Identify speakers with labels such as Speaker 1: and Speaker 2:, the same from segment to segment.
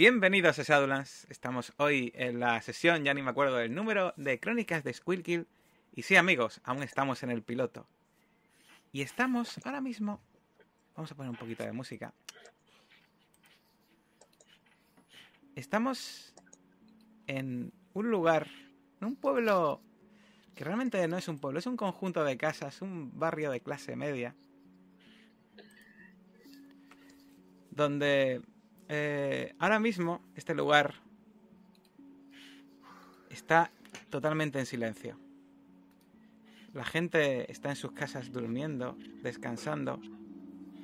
Speaker 1: Bienvenidos a Shadowlands. Estamos hoy en la sesión, ya ni me acuerdo del número, de Crónicas de Squirkill. Y sí, amigos, aún estamos en el piloto. Y estamos ahora mismo. Vamos a poner un poquito de música. Estamos en un lugar, en un pueblo que realmente no es un pueblo, es un conjunto de casas, un barrio de clase media. Donde eh, ahora mismo este lugar está totalmente en silencio. La gente está en sus casas durmiendo, descansando.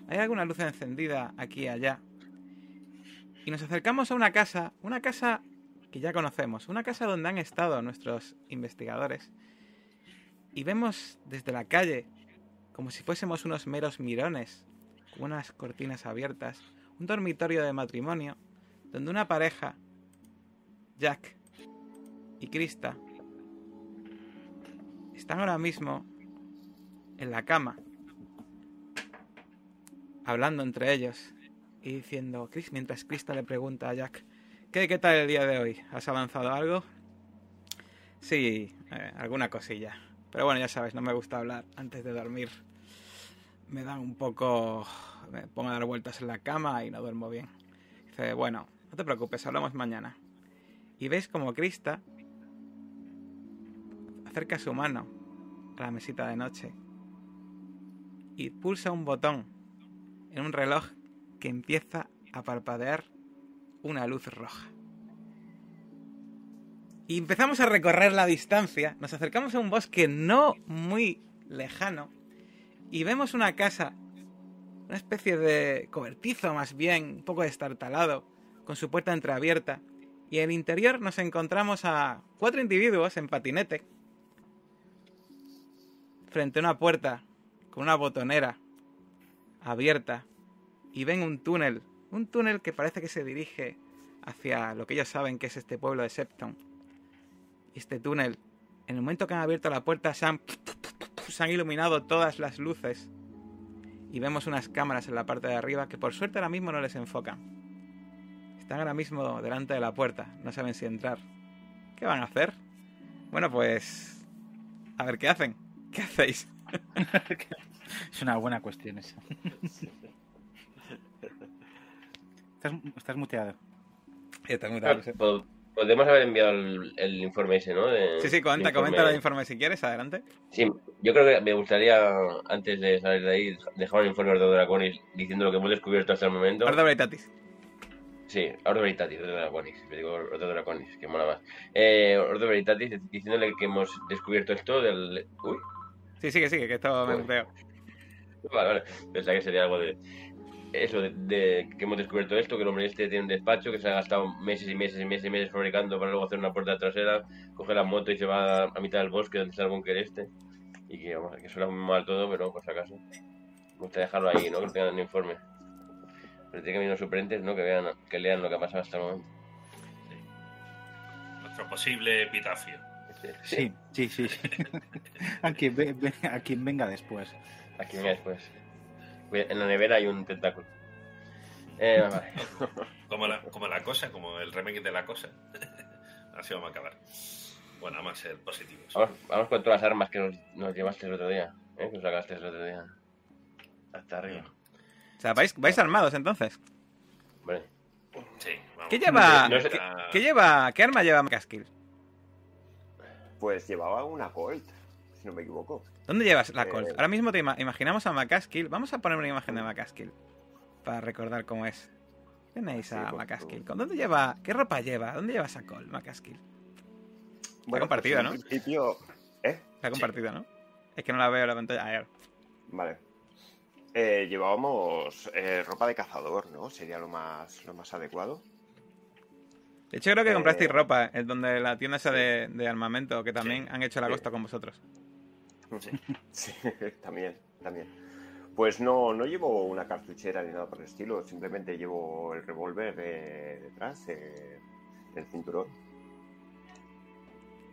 Speaker 1: Hay alguna luz encendida aquí y allá. Y nos acercamos a una casa, una casa que ya conocemos, una casa donde han estado nuestros investigadores. Y vemos desde la calle, como si fuésemos unos meros mirones, unas cortinas abiertas, un dormitorio de matrimonio donde una pareja, Jack y Krista, están ahora mismo en la cama, hablando entre ellos y diciendo, Chris, mientras Krista le pregunta a Jack, ¿qué, qué tal el día de hoy? ¿Has avanzado algo? Sí, eh, alguna cosilla. Pero bueno, ya sabes, no me gusta hablar antes de dormir. Me dan un poco me pongo a dar vueltas en la cama y no duermo bien. Dice, bueno, no te preocupes, hablamos mañana. Y ves como Krista acerca su mano a la mesita de noche y pulsa un botón en un reloj que empieza a parpadear una luz roja. Y empezamos a recorrer la distancia, nos acercamos a un bosque no muy lejano y vemos una casa una especie de cobertizo más bien, un poco destartalado, con su puerta entreabierta, y en el interior nos encontramos a cuatro individuos en patinete, frente a una puerta con una botonera abierta, y ven un túnel, un túnel que parece que se dirige hacia lo que ellos saben que es este pueblo de Septon. Este túnel, en el momento que han abierto la puerta, se han, se han iluminado todas las luces y vemos unas cámaras en la parte de arriba que por suerte ahora mismo no les enfocan. Están ahora mismo delante de la puerta, no saben si entrar. ¿Qué van a hacer? Bueno, pues... A ver, ¿qué hacen? ¿Qué hacéis?
Speaker 2: es una buena cuestión esa. estás, estás muteado.
Speaker 1: Estás muteado.
Speaker 3: Podemos haber enviado el, informe ese, ¿no?
Speaker 1: sí, sí, comenta, comenta el informe si quieres, adelante.
Speaker 3: Sí, yo creo que me gustaría, antes de salir de ahí, dejar un informe Ordo Draconis diciendo lo que hemos descubierto hasta el momento.
Speaker 1: Ordo Veritatis.
Speaker 3: Sí, Ordo Veritatis, Ordo Draconis, me digo Ordo Draconis, que mola más. Eh, Ordo Veritatis diciéndole que hemos descubierto esto del... Uy.
Speaker 1: Sí, sigue, sigue, que esto me.
Speaker 3: Vale, vale, pensaba que sería algo de eso de, que hemos descubierto esto, que el hombre este tiene un despacho, que se ha gastado meses y meses y meses y meses fabricando para luego hacer una puerta trasera, coge la moto y se va a mitad del bosque donde está el búnker este. Y que, vamos, que suena muy mal todo, pero por si acaso. Me gustaría dejarlo ahí, ¿no? Que tengan un informe. Pero tiene que venir los suplentes, ¿no? Que vean, que lean lo que ha pasado hasta el momento.
Speaker 4: Nuestro posible epitafio.
Speaker 2: Sí, sí, sí. a, quien, a quien venga después.
Speaker 3: A quien venga después. En la nevera hay un tentáculo. Eh,
Speaker 4: como, la, como la cosa, como el remake de la cosa. Así vamos a acabar. Bueno, vamos a ser positivos.
Speaker 3: Vamos, con todas las armas que nos, llevaste el otro día. ¿eh? Que nos sacaste el otro día. Hasta arriba.
Speaker 1: O sea, ¿vais, vais armados entonces?
Speaker 3: Bueno.
Speaker 4: Sí, vamos.
Speaker 1: ¿Qué lleva, ¿qué, lleva, qué arma lleva Macaskill?
Speaker 5: Pues llevaba una Colt, si no me equivoco.
Speaker 1: ¿Dónde llevas la Colt? Eh, Ahora mismo te imaginamos a Macaskill. Vamos a poner una imagen de Macaskill para recordar cómo es. Tenéis a Macaskill. ¿Dónde lleva? ¿Qué ropa lleva? ¿Dónde lleva esa Colt, Macaskill? Bueno, compartida, pues ¿no?
Speaker 5: Principio... ¿Eh?
Speaker 1: Está compartida, ¿no? Es que no la veo en la pantalla.
Speaker 5: Vale. Eh, llevábamos eh, ropa de cazador, ¿no? Sería lo más, lo más adecuado.
Speaker 1: De hecho, creo que comprasteis ropa, en donde la tienda esa de, armamento, que también han hecho la costa con vosotros.
Speaker 5: Sí. también, también. Pues no, no llevo una cartuchera ni nada por el estilo, simplemente llevo el revólver detrás, eh, el cinturón.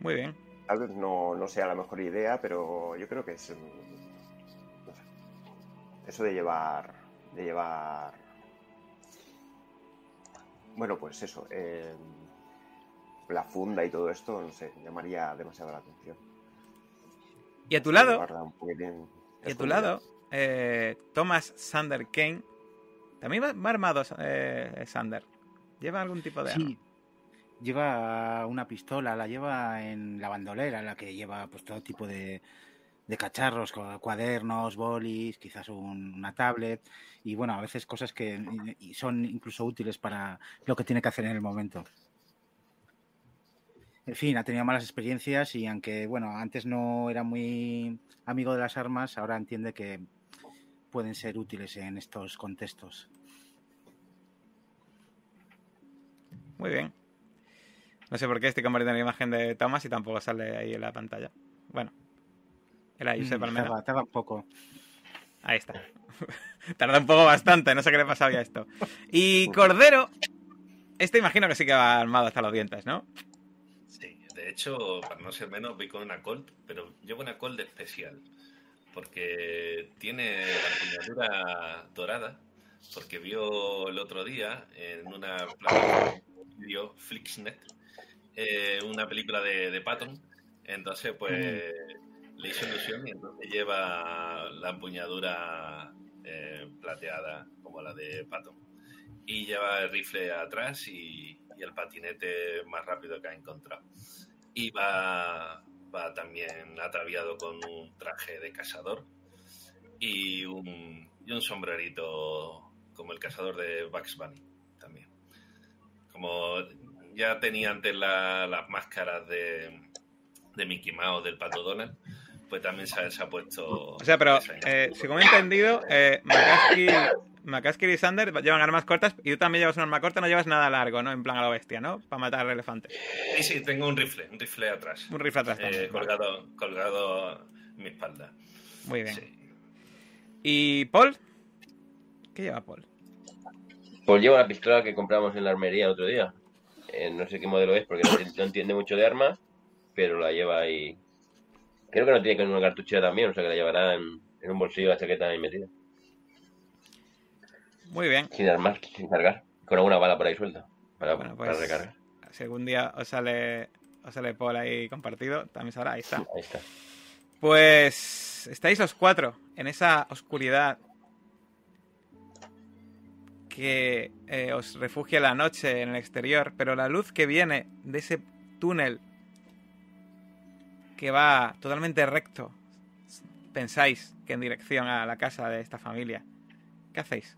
Speaker 1: Muy bien.
Speaker 5: Tal vez no, no, sea la mejor idea, pero yo creo que es. No sé, eso de llevar. De llevar. bueno, pues eso. eh, la funda y todo esto, no sé, llamaría demasiado la atención.
Speaker 1: Y a tu lado, y a tu lado, eh, Thomas Sander Kane. También va, va armado eh, Sander. ¿Lleva algún tipo de arma?
Speaker 2: Sí. Lleva una pistola, la lleva en la bandolera, la que lleva pues todo tipo de, de cacharros, cuadernos, bolis, quizás un- una tablet y bueno, a veces cosas que son incluso útiles para lo que tiene que hacer en el momento. En fin, ha tenido malas experiencias y aunque bueno, antes no era muy amigo de las armas, ahora entiende que pueden ser útiles en estos contextos.
Speaker 1: Muy bien. No sé por qué estoy compartiendo la imagen de Thomas y tampoco sale ahí en la pantalla. Bueno. Era Josep
Speaker 2: Mm, tarda- tarda un poco.
Speaker 1: Ahí está. Tarda un poco bastante, no sé qué le pasaba ya a esto. Y Cordero. Este imagino que sí que va armado hasta los dientes, ¿no?
Speaker 4: De hecho, para no ser menos, voy con una Colt, pero llevo una Colt especial. Porque tiene la empuñadura dorada. Porque vio el otro día en una plataforma de vídeo, Flixnet, eh, una película de, de Patton. Entonces, pues le hizo ilusión y entonces lleva la empuñadura eh, plateada como la de Patton. Y lleva el rifle atrás y, y el patinete más rápido que ha encontrado. Y va, va también ataviado con un traje de cazador y un, y un sombrerito como el cazador de Bugs Bunny también. Como ya tenía antes la- las máscaras de, de Mickey Mouse, del Pato Donald, pues también se, ha- se ha puesto...
Speaker 1: O sea, pero eh, según he entendido, eh, McCaskill y Sander llevan armas cortas y tú también llevas un arma corta, no llevas nada largo, ¿no? En plan a lo bestia, ¿no? Para matar elefantes.
Speaker 4: Sí, sí, tengo un rifle, un rifle atrás.
Speaker 1: Un rifle atrás
Speaker 4: eh,
Speaker 1: también. vale.
Speaker 4: colgado, colgado en mi espalda.
Speaker 1: Muy bien.
Speaker 4: Sí.
Speaker 1: ¿Y Paul? ¿Qué lleva Paul?
Speaker 3: Pues lleva una pistola que compramos en la armería el otro día. Eh, no sé qué modelo es porque no, enti- no entiende mucho de armas, pero la lleva ahí. Creo que no tiene que una cartuchera también, o sea que la llevará en, en un bolsillo de la chaqueta ahí metida.
Speaker 1: Muy bien.
Speaker 3: Sin armar, sin cargar. Con alguna bala por ahí suelta. Para,
Speaker 1: Bueno,
Speaker 3: para
Speaker 1: pues-
Speaker 3: recargar.
Speaker 1: Si algún día os sale, os sale Paul ahí compartido, también sabrá, ahí está.
Speaker 3: Ahí está.
Speaker 1: Pues estáis los cuatro en esa oscuridad que eh, os refugia la noche en el exterior, pero la luz que viene de ese túnel que va totalmente recto, pensáis que en dirección a la casa de esta familia. ¿Qué hacéis?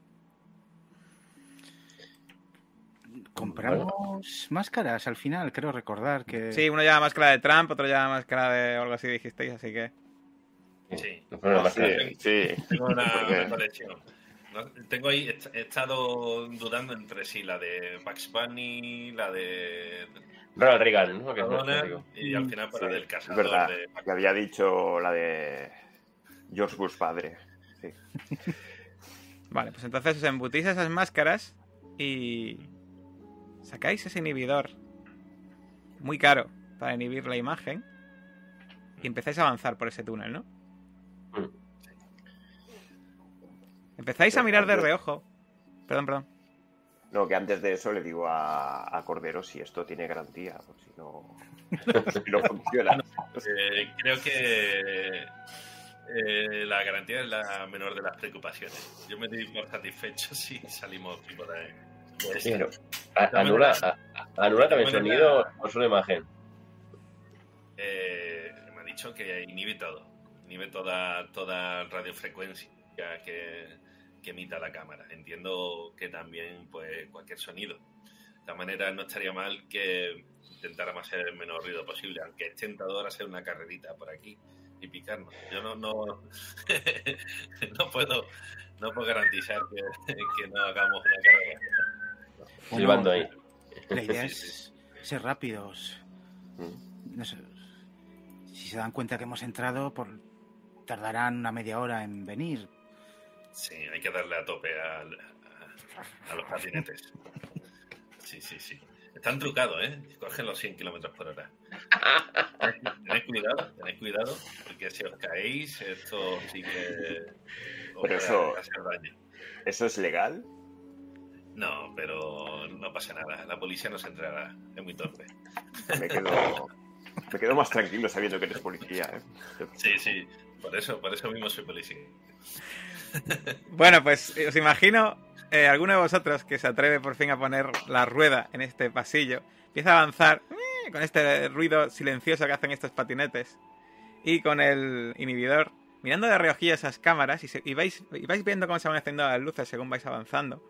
Speaker 2: Compramos máscaras al final, creo recordar que...
Speaker 1: Sí, uno lleva máscara de Trump, otro lleva máscara de algo así dijisteis, así que...
Speaker 4: Sí.
Speaker 3: Problemas
Speaker 5: Sí.
Speaker 4: Tengo una, una colección. No, Tengo ahí, he estado dudando entre sí la de Bugs Bunny, la de
Speaker 3: Ronald Reagan, ¿no? Que es amigo.
Speaker 4: y al final para
Speaker 5: Sí,
Speaker 4: del
Speaker 5: es
Speaker 4: cazador
Speaker 5: verdad,
Speaker 4: de
Speaker 5: que había dicho la de George Bush padre. Sí.
Speaker 1: Vale, pues entonces os embutís esas máscaras y sacáis ese inhibidor muy caro para inhibir la imagen y empezáis a avanzar por ese túnel, ¿no? Empezáis a mirar de reojo. Perdón, perdón.
Speaker 5: No, que antes de eso le digo a, a Cordero si esto tiene garantía, por si no, si no funciona.
Speaker 4: Eh, creo que eh, la garantía es la menor de las preocupaciones. Yo me doy por satisfecho si salimos tipo de,
Speaker 3: Sí, a- anula, a- anula también sonido o solo imagen.
Speaker 4: Eh, me ha dicho que inhibe todo. Inhibe toda, toda radiofrecuencia que, que emita la cámara. Entiendo que también pues cualquier sonido. De esta manera no estaría mal que intentáramos hacer el menor ruido posible, aunque es tentador hacer una carrerita por aquí y picarnos. Yo no no, no puedo no puedo garantizar que, que no hagamos una carrera.
Speaker 2: Bueno,
Speaker 3: Silbando ahí.
Speaker 2: La idea es ser rápidos.
Speaker 5: Mm.
Speaker 2: No sé, si se dan cuenta que hemos entrado, por, tardarán una media hora en venir.
Speaker 4: Sí, hay que darle a tope a, a los patinetes. Sí, sí, sí. Están trucados, ¿eh? Cogen los 100 kilómetros por hora. Tened cuidado, tened cuidado, porque si os caéis, esto sí que os
Speaker 5: Pero eso-
Speaker 4: hacer daño.
Speaker 5: ¿Eso es legal?
Speaker 4: No, pero no pasa nada. La policía no se entrará. Es muy torpe.
Speaker 5: Me quedo, me quedo más tranquilo sabiendo que eres policía. ¿eh?
Speaker 4: Sí, sí. Por eso, por eso mismo soy policía.
Speaker 1: Bueno, pues os imagino eh, alguno de vosotros que se atreve por fin a poner la rueda en este pasillo, empieza a avanzar eh, con este ruido silencioso que hacen estos patinetes y con el inhibidor mirando de reojillo esas cámaras y, se- y vais, y vais viendo cómo se van encendiendo las luces según vais avanzando.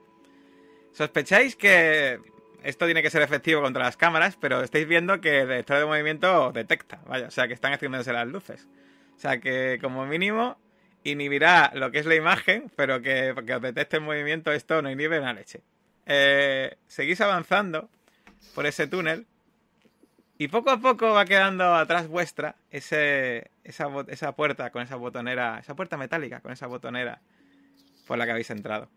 Speaker 1: Sospecháis que esto tiene que ser efectivo contra las cámaras, pero estáis viendo que el estado de movimiento detecta, vaya, o sea que están encendiéndose las luces. O sea que como mínimo inhibirá lo que es la imagen, pero que, os detecte el movimiento esto no inhibe una leche. Eh, seguís avanzando por ese túnel y poco a poco va quedando atrás vuestra ese, esa, esa puerta con esa botonera, esa puerta metálica con esa botonera por la que habéis entrado.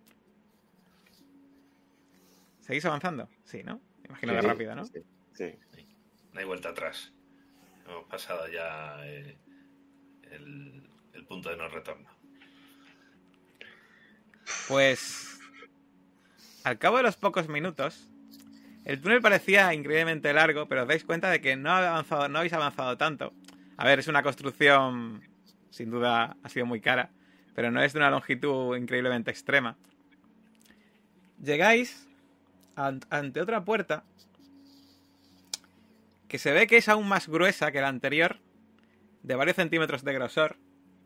Speaker 1: ¿Seguís avanzando? Sí, ¿no? Imagino que
Speaker 5: Sí,
Speaker 1: rápido, ¿no?
Speaker 5: Sí, sí.
Speaker 4: No hay vuelta atrás. Hemos pasado ya eh, el, el punto de no retorno.
Speaker 1: Pues al cabo de los pocos minutos, el túnel parecía increíblemente largo, pero os dais cuenta de que no, ha avanzado, no habéis avanzado tanto. A ver, es una construcción, sin duda ha sido muy cara, pero no es de una longitud increíblemente extrema. Llegáis ante otra puerta que se ve que es aún más gruesa que la anterior, de varios centímetros de grosor,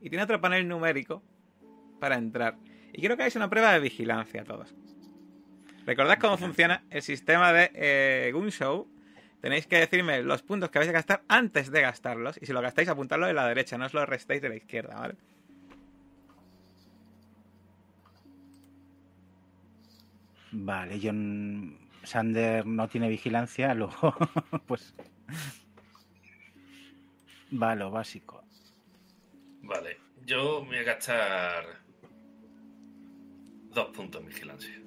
Speaker 1: y tiene otro panel numérico para entrar. Y quiero que hagáis una prueba de vigilancia todos. Recordad cómo funciona el sistema de eh, Gunshow. Tenéis que decirme los puntos que vais a gastar antes de gastarlos. Y si lo gastáis, apuntadlo de la derecha, no os lo restéis de la izquierda, ¿vale?
Speaker 2: Vale, John Sander no tiene vigilancia, luego, pues. Va, lo básico.
Speaker 4: Vale, yo me voy a gastar dos puntos en vigilancia.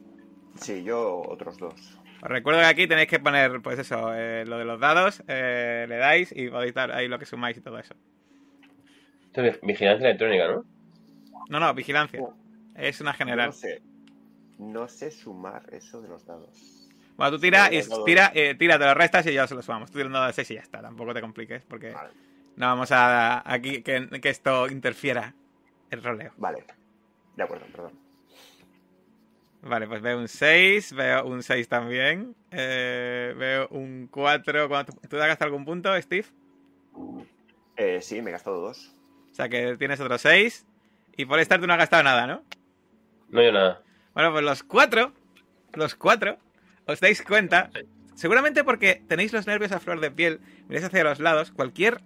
Speaker 5: Sí, yo otros dos.
Speaker 1: Os recuerdo que aquí tenéis que poner, pues eso, eh, lo de los dados, eh, le dais y podéis dar ahí lo que sumáis y todo eso.
Speaker 3: Esto es vigilancia electrónica, ¿no?
Speaker 1: No, no, vigilancia. Es una general.
Speaker 5: No sé. No sé sumar eso de los dados.
Speaker 1: Bueno, tú tira y
Speaker 5: los
Speaker 1: tira, eh, tira, te lo restas y ya se lo sumamos. Tú tiras un dado de 6 y ya está. Tampoco te compliques porque
Speaker 5: Vale.
Speaker 1: no vamos a aquí que, que esto interfiera el roleo.
Speaker 5: Vale. De acuerdo, perdón.
Speaker 1: Vale, pues veo un 6, veo un 6 también. eh, veo un 4. ¿Cuánto- ¿Tú te has gastado algún punto, Steve?
Speaker 5: Eh, sí, me he gastado dos.
Speaker 1: O sea que tienes otro 6. Y por estar tú no has gastado nada, ¿no?
Speaker 3: No, yo nada.
Speaker 1: Bueno, pues los cuatro, los cuatro, os dais cuenta, seguramente porque tenéis los nervios a flor de piel, miráis hacia los lados, cualquier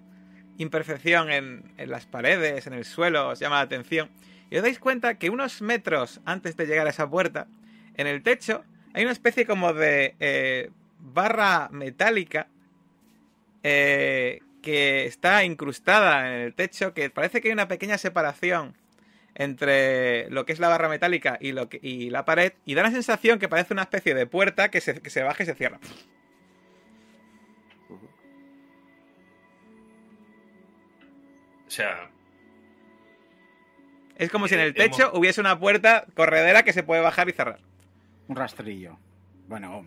Speaker 1: imperfección en, en las paredes, en el suelo, os llama la atención, y os dais cuenta que unos metros antes de llegar a esa puerta, en el techo, hay una especie como de eh, barra metálica eh, que está incrustada en el techo, que parece que hay una pequeña separación entre lo que es la barra metálica y, lo que, y la pared, y da la sensación que parece una especie de puerta que se, que se baja y se cierra.
Speaker 4: O sea,
Speaker 1: Es como si en el
Speaker 4: Eh,
Speaker 1: techo
Speaker 4: hemos-
Speaker 1: hubiese una puerta corredera que se puede bajar y cerrar.
Speaker 2: Un rastrillo. Bueno,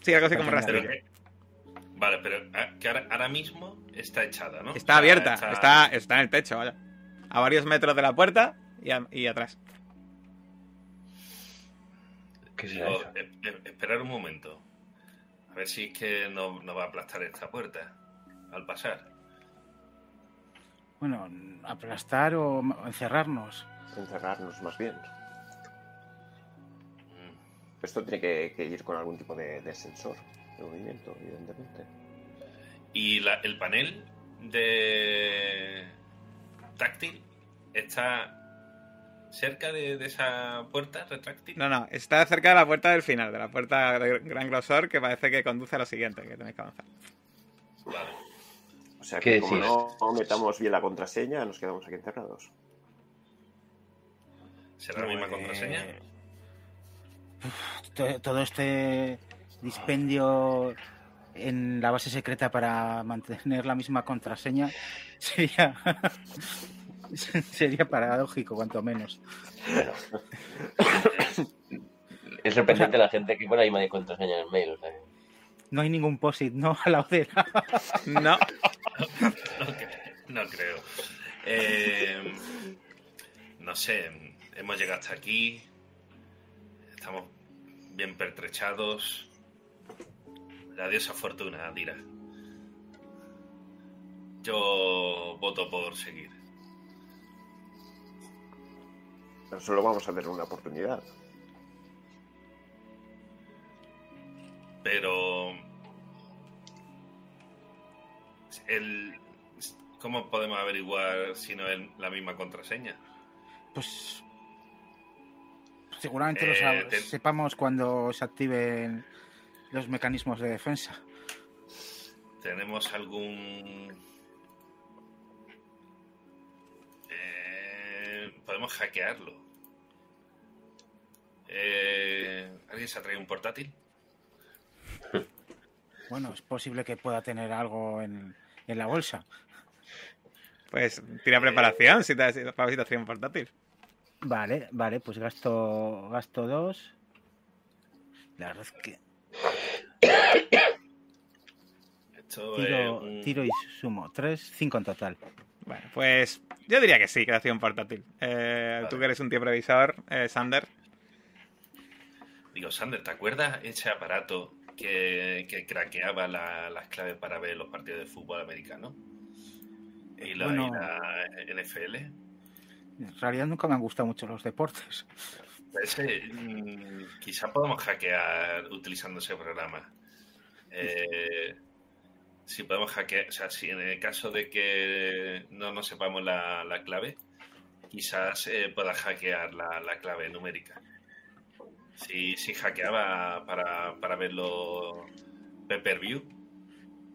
Speaker 1: Sí, algo así como
Speaker 2: pero
Speaker 1: rastrillo.
Speaker 4: que- vale, pero ah, que ahora, ahora mismo está echada, ¿no?
Speaker 1: Está
Speaker 4: O sea,
Speaker 1: abierta, está, está en el techo, vaya. A varios metros de la puerta y, a- y atrás.
Speaker 3: ¿Qué será
Speaker 4: Digo,
Speaker 3: eso?
Speaker 4: eh, eh, esperar un momento. A ver si es que no, no va a aplastar esta puerta al pasar.
Speaker 2: bueno, aplastar o encerrarnos.
Speaker 5: Encerrarnos más bien.
Speaker 4: Mm.
Speaker 5: Esto tiene que, que ir con algún tipo de, de sensor de movimiento, evidentemente.
Speaker 4: Y la- el panel de táctil está cerca de, de esa puerta retráctil.
Speaker 1: No, no, está cerca de la puerta del final, de la puerta de gran grosor que parece que conduce a lo siguiente, que tenéis que avanzar.
Speaker 4: Vale.
Speaker 5: O sea
Speaker 3: ¿Qué
Speaker 5: que como
Speaker 3: decís?
Speaker 5: no, metamos bien la contraseña, nos quedamos aquí encerrados.
Speaker 4: ¿Será la misma
Speaker 2: Pues,
Speaker 4: contraseña?
Speaker 2: to- todo este dispendio en la base secreta para mantener la misma contraseña sería sería paradójico cuanto menos
Speaker 3: Bueno. Es sorprendente la gente que pone ahí de contraseña en el mail. O sea.
Speaker 2: No hay ningún posit, no a la odera.
Speaker 1: No.
Speaker 4: No, no creo. Eh, no sé, hemos llegado hasta aquí. Estamos bien pertrechados. La diosa fortuna dirá. Yo voto por seguir.
Speaker 5: Pero solo vamos a tener una oportunidad.
Speaker 4: Pero. El, ¿Cómo podemos averiguar si no es la misma contraseña?
Speaker 2: Pues seguramente lo sab-
Speaker 4: Eh, te-
Speaker 2: sepamos cuando se activen los mecanismos de defensa.
Speaker 4: ¿Tenemos algún... podemos hackearlo? Eh, ¿Alguien se ha traído un portátil?
Speaker 2: Bueno, es posible que pueda tener algo en, en la bolsa.
Speaker 1: Pues tira preparación si te, para si trae un portátil.
Speaker 2: Vale, vale, pues gasto gasto dos. La verdad es que
Speaker 4: Esto
Speaker 2: tiro,
Speaker 4: es un-
Speaker 2: tiro y sumo. Tres, cinco en total.
Speaker 1: Bueno, pues yo diría que sí, un portátil. Eh, Tú que eres un tío previsor, eh, Sander.
Speaker 4: Digo, Sander, ¿te acuerdas ese aparato que, que craqueaba la- las claves para ver los partidos de fútbol americano? Y la,
Speaker 2: Bueno.
Speaker 4: y la NFL.
Speaker 2: En realidad nunca me han gustado mucho los deportes.
Speaker 4: Ese, mm, quizá podemos hackear utilizando ese programa. Eh, si podemos hackear, o sea, si en el caso de que no nos sepamos la, la clave, quizás eh, pueda hackear la, la clave numérica. Si, si hackeaba para, para verlo pay-per-view,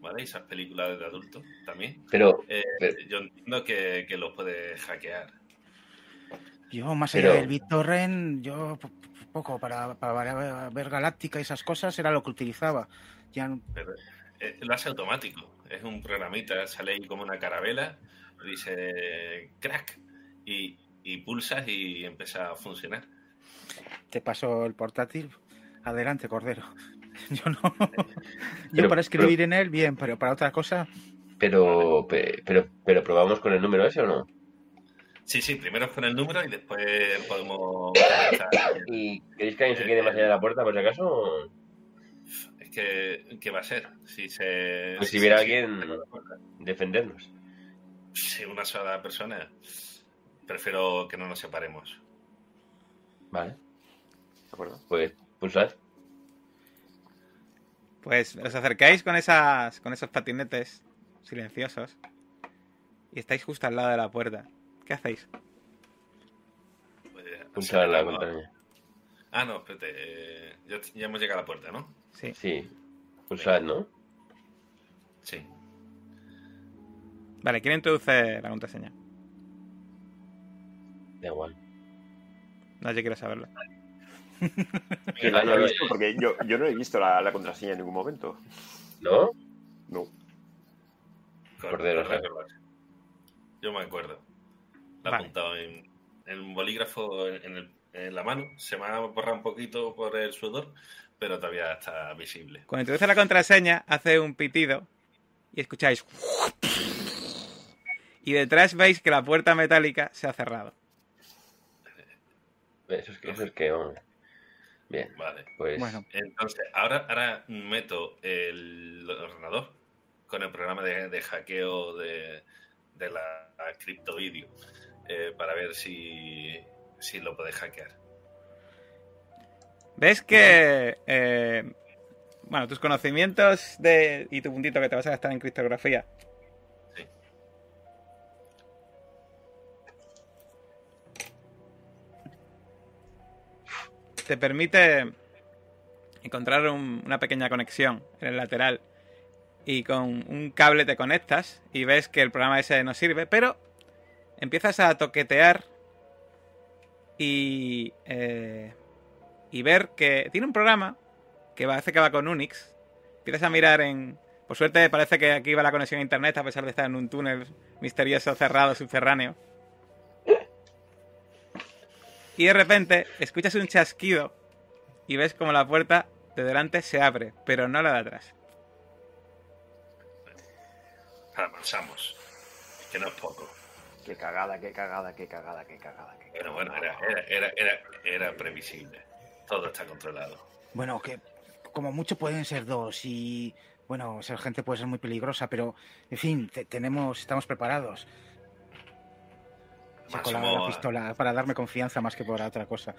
Speaker 4: ¿vale? Esas películas de adultos también.
Speaker 3: Pero,
Speaker 4: Eh,
Speaker 3: Pero-
Speaker 4: yo entiendo que, que lo puede hackear.
Speaker 2: Yo, más allá
Speaker 3: Pero-
Speaker 2: del BitTorrent, yo po- po- poco para, para ver Galáctica y esas cosas era lo que utilizaba. Ya no-
Speaker 4: Pero lo hace automático. Es un programita, sale ahí como una carabela, dice crack y, y pulsas y empieza a funcionar.
Speaker 2: te paso el portátil. Adelante, Cordero. Yo no. Yo
Speaker 3: Pero-
Speaker 2: para escribir en él, bien, pero para otra cosa,
Speaker 3: pero, pe- pero, pero, probamos con el número ese o no?
Speaker 4: Sí, sí, primero con el número y después podemos...
Speaker 3: ¿Y queréis que alguien se quede más allá de la puerta por si acaso?
Speaker 4: Que, ¿qué va a ser? Si se...
Speaker 3: Pues si
Speaker 4: si-
Speaker 3: alguien defendernos.
Speaker 4: Si una sola persona, prefiero que no nos separemos.
Speaker 3: Vale,
Speaker 5: ¿De acuerdo?
Speaker 3: pues pulsad.
Speaker 1: Pues os acercáis con esas con esos patinetes silenciosos y estáis justo al lado de la puerta. ¿Qué hacéis?
Speaker 4: Pues,
Speaker 3: Pulsar la contraseña.
Speaker 4: Ah, no, espérate. eh, ya, ya hemos llegado a la puerta, ¿no?
Speaker 1: Sí.
Speaker 3: Sí, pulsad, ¿no?
Speaker 4: Sí.
Speaker 1: Vale, ¿quién introduce la contraseña?
Speaker 3: Da igual.
Speaker 1: Nadie quiere saberlo.
Speaker 3: Sí,
Speaker 5: La
Speaker 3: no,
Speaker 5: he visto porque yo, yo no he visto la, la contraseña en ningún momento.
Speaker 3: ¿No?
Speaker 5: No.
Speaker 3: Cordero,
Speaker 4: correcto. Yo me acuerdo. La he
Speaker 1: Vale.
Speaker 4: apuntado en, en un bolígrafo en, en el- en la mano. Se me ha borrado un poquito por el sudor, pero todavía está visible.
Speaker 1: Cuando introduce la contraseña, hace un pitido y escucháis. Y detrás veis que la puerta metálica se ha cerrado.
Speaker 3: Eso es que, eso es que, hombre. Bien,
Speaker 4: Vale.
Speaker 3: pues.
Speaker 2: bueno,
Speaker 4: Entonces, ahora, ahora meto el ordenador con el programa de, de hackeo de, de la criptovideo eh, para ver si, si lo puede hackear.
Speaker 1: ¿Ves que... eh, bueno, tus conocimientos de, y tu puntito que te vas a gastar en criptografía
Speaker 4: Sí.
Speaker 1: te permite encontrar un- una pequeña conexión en el lateral y con un cable te conectas y ves que el programa ese no sirve, pero empiezas a toquetear y, eh, y ver que tiene un programa que parece que va con Unix. Empiezas a mirar en... Por suerte parece que aquí va la conexión a internet a pesar de estar en un túnel misterioso cerrado subterráneo. Y de repente escuchas un chasquido y ves como la puerta de delante se abre, pero no la de atrás.
Speaker 4: Avanzamos. Que no es poco.
Speaker 5: Qué cagada, qué cagada, qué cagada, qué cagada. Qué
Speaker 4: Pero
Speaker 5: cagada.
Speaker 4: bueno, era, era, era, era, era previsible. Todo está controlado.
Speaker 2: Bueno, que como mucho pueden ser dos y bueno, ser gente puede ser muy peligrosa, pero en fin, te- tenemos, estamos preparados. Saco la, la pistola para darme confianza más que por otra cosa.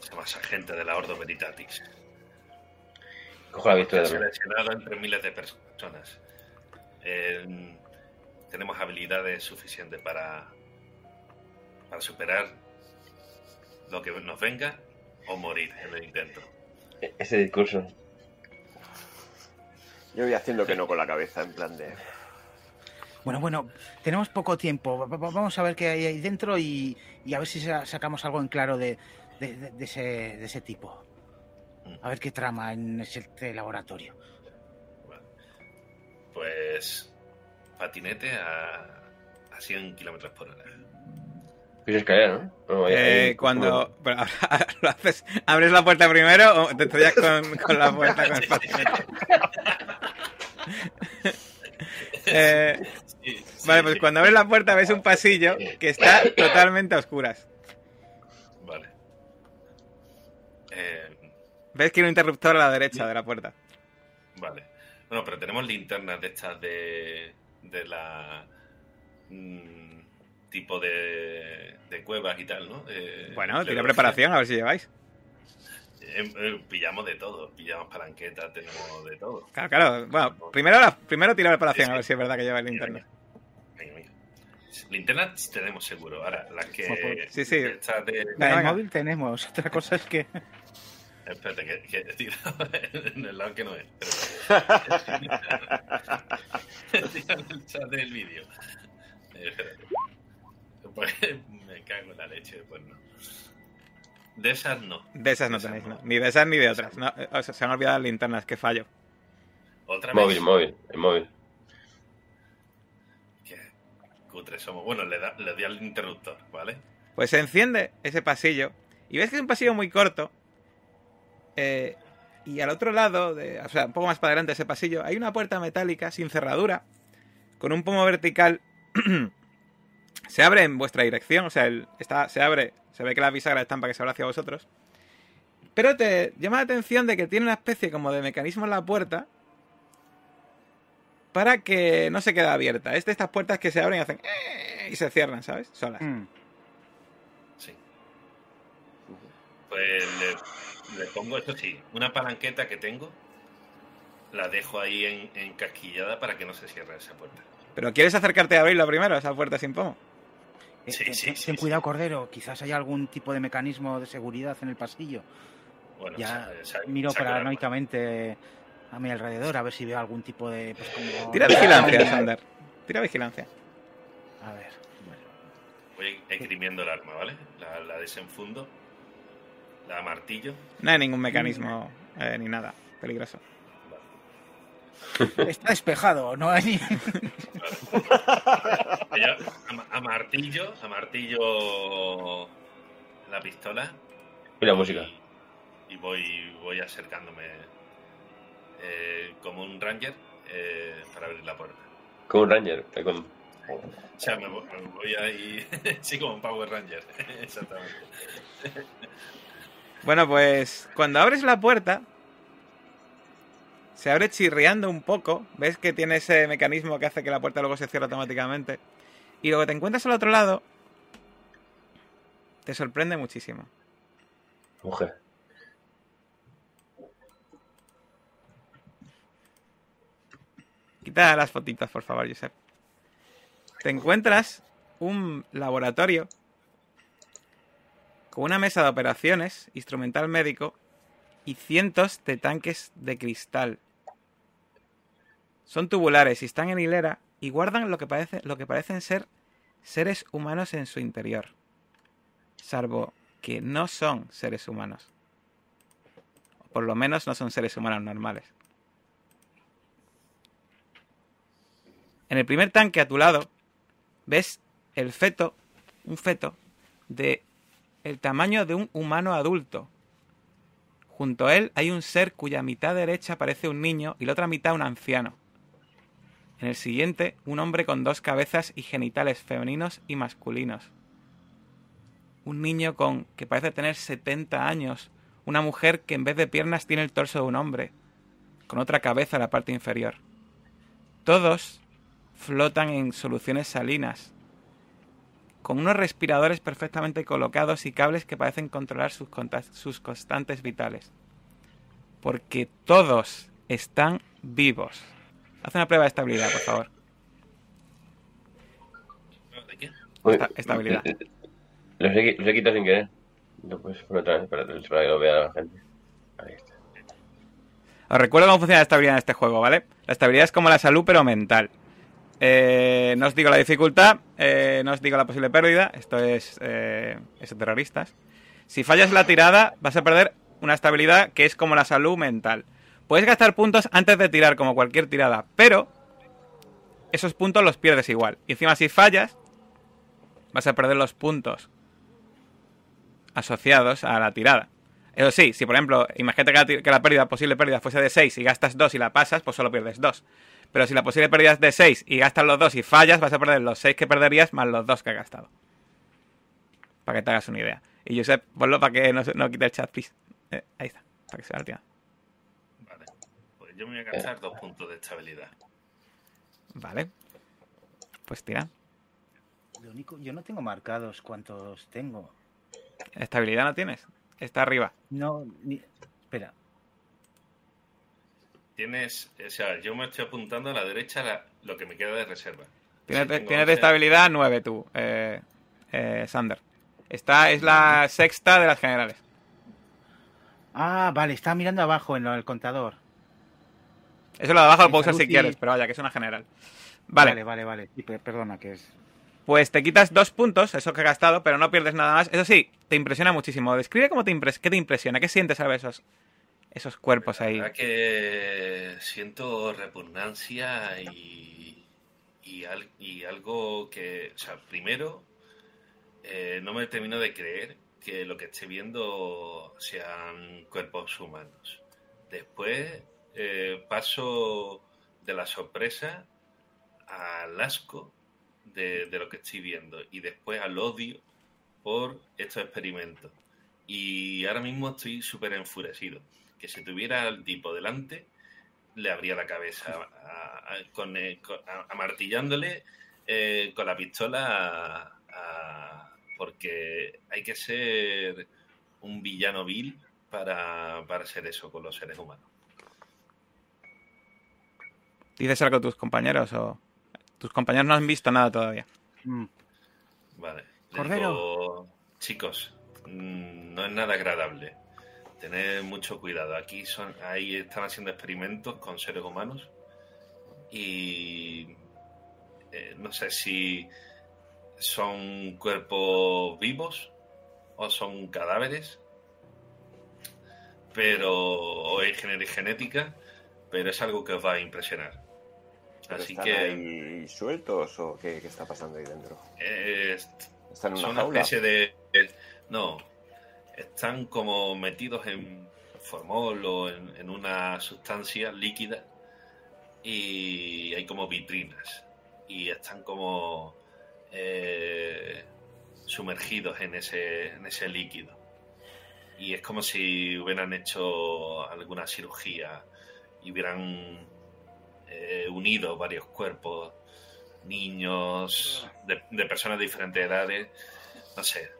Speaker 4: somos agentes de la Ordo Veritatis.
Speaker 3: Cojo la pistola.
Speaker 4: Seleccionado entre miles de personas. Eh, tenemos habilidades suficientes para, para superar lo que nos venga o morir en el intento.
Speaker 3: E- Ese discurso.
Speaker 5: Yo voy haciendo que no con la cabeza, en plan de.
Speaker 2: Bueno, bueno, tenemos poco tiempo. Va- va- Vamos a ver qué hay ahí dentro y, y a ver si sa- sacamos algo en claro de, de- de- de ese, de ese tipo. A ver qué trama en ese laboratorio.
Speaker 4: Bueno, pues patinete a, a 100 kilómetros por hora.
Speaker 3: Piso escalera, ¿no?
Speaker 1: Eh, cuando pero ahora lo haces, ¿abres la puerta primero o te estrellas con, con la puerta con el patinete? Eh,
Speaker 4: Sí, sí,
Speaker 1: vale, pues
Speaker 4: sí.
Speaker 1: cuando abres la puerta ves un pasillo que está totalmente a oscuras.
Speaker 4: Vale. Eh,
Speaker 1: Ves que hay un interruptor a la derecha de la puerta.
Speaker 4: Vale. Bueno, pero tenemos linternas de estas de. de la. mm, tipo de. de cuevas y tal, ¿no? Eh,
Speaker 1: Bueno, tira preparación a ver si lleváis.
Speaker 4: Eh, eh, pillamos de todo. Pillamos palanquetas, tenemos de todo.
Speaker 1: Claro, claro. Bueno, primero, la, primero tira preparación a ver si es verdad que lleváis linterna.
Speaker 4: Venga, venga. Linternas tenemos seguro. Ahora, las que.
Speaker 1: Sí, sí.
Speaker 4: estas de-
Speaker 2: La del
Speaker 1: venga.
Speaker 2: móvil tenemos. Otra cosa es que.
Speaker 4: Espérate, que, que he tirado en el lado que no es. He tirado en el chat del vídeo. Eh, espérate. Pues me cago en la leche, pues no. De esas no.
Speaker 1: De esas no
Speaker 4: Esas
Speaker 1: tenéis,
Speaker 4: no.
Speaker 1: ¿no? Ni de esas ni de otras. No, o sea, se han olvidado las linternas, que fallo.
Speaker 4: Otra
Speaker 3: Móvil,
Speaker 4: vez.
Speaker 3: móvil, el móvil.
Speaker 4: Qué cutres somos. Bueno, le, da, le di al interruptor, ¿vale?
Speaker 1: Pues se enciende ese pasillo y ves que es un pasillo muy corto. eh, y al otro lado, de, o sea, un poco más para adelante de ese pasillo, hay una puerta metálica sin cerradura, con un pomo vertical. se abre en vuestra dirección, o sea, el- está, se abre, se ve que la bisagra está para que se abra hacia vosotros. Pero te llama la atención de que tiene una especie como de mecanismo en la puerta para que no se quede abierta. Es de estas puertas que se abren y hacen "eh", y se cierran, ¿sabes? Solas.
Speaker 2: Mm.
Speaker 4: Sí. Pues le, le pongo, esto sí, una palanqueta que tengo. La dejo ahí en, encasquillada para que no se cierre esa puerta.
Speaker 1: ¿Pero quieres acercarte a abrirlo primero, esa puerta sin pomo?
Speaker 2: Eh,
Speaker 4: Sí,
Speaker 2: ten-
Speaker 4: sí,
Speaker 2: ten-
Speaker 4: sí,
Speaker 2: ten
Speaker 4: sí.
Speaker 2: cuidado, Cordero. Quizás haya algún tipo de mecanismo de seguridad en el pasillo.
Speaker 4: Bueno,
Speaker 2: Ya
Speaker 4: sa- sa-
Speaker 2: miro paranoicamente a mi alrededor a ver si veo algún tipo de. Pues, como...
Speaker 1: Tira vigilancia, Sander. Tira vigilancia.
Speaker 2: A ver. bueno.
Speaker 4: Voy esgrimiendo el arma, ¿vale? La, la desenfundo. La martillo.
Speaker 1: No hay ningún mecanismo eh, ni nada peligroso.
Speaker 2: Está despejado, no hay
Speaker 4: a, ma- a martillo, a martillo la pistola.
Speaker 3: Y la música.
Speaker 4: Y voy, voy acercándome eh, como un ranger eh, para abrir la puerta.
Speaker 3: Como un ranger. con-
Speaker 4: O sea, me voy ahí. sí, como un Power Ranger. Exactamente.
Speaker 1: Bueno, pues cuando abres la puerta, se abre chirriando un poco. Ves que tiene ese mecanismo que hace que la puerta luego se cierre automáticamente. Y lo que te encuentras al otro lado te sorprende muchísimo.
Speaker 3: Mujer.
Speaker 1: Quita las fotitos, por favor, Josep. Te encuentras un laboratorio con una mesa de operaciones, instrumental médico y cientos de tanques de cristal. Son tubulares y están en hilera y guardan lo que, parece, lo que parecen ser seres humanos en su interior. Salvo que no son seres humanos. Por lo menos no son seres humanos normales. En el primer tanque a tu lado ves el feto, un feto de el tamaño de un humano adulto, Junto a él hay un ser cuya mitad derecha parece un niño y la otra mitad un anciano. En el siguiente, un hombre con dos cabezas y genitales femeninos y masculinos. Un niño con que parece tener 70 años. Una mujer que en vez de piernas tiene el torso de un hombre, con otra cabeza en la parte inferior. Todos flotan en soluciones salinas, con unos respiradores perfectamente colocados y cables que parecen controlar sus, sus constantes vitales. Porque todos están vivos. Haz una prueba de estabilidad, por favor.
Speaker 4: ¿De qué?
Speaker 1: Esta- estabilidad.
Speaker 3: Los he, los he quitado sin querer. No puedes poner otra vez para, para que lo vea la gente. Ahí está.
Speaker 1: Os recuerdo cómo funciona la estabilidad en este juego, ¿vale? La estabilidad es como la salud, pero mental. Eh, no os digo la dificultad, eh, no os digo la posible pérdida. Esto es, eh, es terroristas. Si fallas la tirada, vas a perder una estabilidad que es como la salud mental. Puedes gastar puntos antes de tirar, como cualquier tirada, pero esos puntos los pierdes igual. Y encima, si fallas, vas a perder los puntos asociados a la tirada. Eso sí, si por ejemplo, imagínate que la, ti- que la pérdida, posible pérdida fuese de 6 y gastas 2 y la pasas, pues solo pierdes 2. Pero si la posible pérdida es de 6 y gastas los 2 y fallas, vas a perder los 6 que perderías más los 2 que has gastado. Para que te hagas una idea. Y Josep, ponlo para que no, se- no quite el chat, please. Eh, ahí está, para que se vea.
Speaker 4: Vale. Pues yo me voy a gastar dos puntos de estabilidad.
Speaker 1: Vale. Pues tira.
Speaker 2: Lo único, yo no tengo marcados cuántos tengo.
Speaker 1: ¿Estabilidad no tienes? Está arriba.
Speaker 2: No, ni... espera.
Speaker 4: Tienes, o sea, yo me estoy apuntando a la derecha la- lo que me queda de reserva.
Speaker 1: Tienes, de-
Speaker 4: tengo
Speaker 1: tienes de
Speaker 4: 11.
Speaker 1: estabilidad 9 tú, eh, eh, Sander. Esta es la sexta de las generales.
Speaker 2: Ah, vale, estaba mirando abajo en lo del contador.
Speaker 1: Eso lo de abajo lo puedo usar si quieres, pero vaya, que es una general. Vale,
Speaker 2: Vale, vale, vale. Sí, perdona, que es.
Speaker 1: pues te quitas dos puntos, eso que he gastado, pero no pierdes nada más. Eso sí, te impresiona muchísimo. Describe cómo te impres qué te impresiona, qué sientes al ver esos, esos cuerpos
Speaker 4: La
Speaker 1: ahí.
Speaker 4: verdad que siento repugnancia y, y, al- y algo que, o sea, primero, eh, no me termino de creer que lo que esté viendo sean cuerpos humanos. Después eh, paso de la sorpresa al asco de, de lo que estoy viendo y después al odio por estos experimentos. Y ahora mismo estoy súper enfurecido. Que si tuviera al tipo delante, le abría la cabeza a- a- con, eh, con- a- amartillándole eh, con la pistola a- a- porque hay que ser un villano vil para, para hacer eso con los seres humanos.
Speaker 1: ¿Dices algo a tus compañeros o...? Tus compañeros no han visto nada todavía.
Speaker 2: Mm,
Speaker 4: Vale. Le
Speaker 2: Cordero.
Speaker 4: digo, chicos, mm, no es nada agradable. Tened mucho cuidado. Aquí son, ahí están haciendo experimentos con seres humanos y eh, no sé si son cuerpos vivos o son cadáveres, pero o es gené- genética, pero es algo que os va a impresionar.
Speaker 5: ¿Pero
Speaker 4: Así
Speaker 5: están
Speaker 4: que
Speaker 5: ahí sueltos o qué, qué está pasando ahí dentro?
Speaker 4: eh,
Speaker 5: ¿Están en
Speaker 4: son
Speaker 5: una
Speaker 4: una
Speaker 5: jaula?
Speaker 4: especie de. No. Están como metidos en formol o en, en una sustancia líquida. Y hay como vitrinas. Y están como. eh, sumergidos en ese, en ese líquido. Y es como si hubieran hecho alguna cirugía y hubieran eh, unido varios cuerpos niños, de, de personas de diferentes edades. No sé,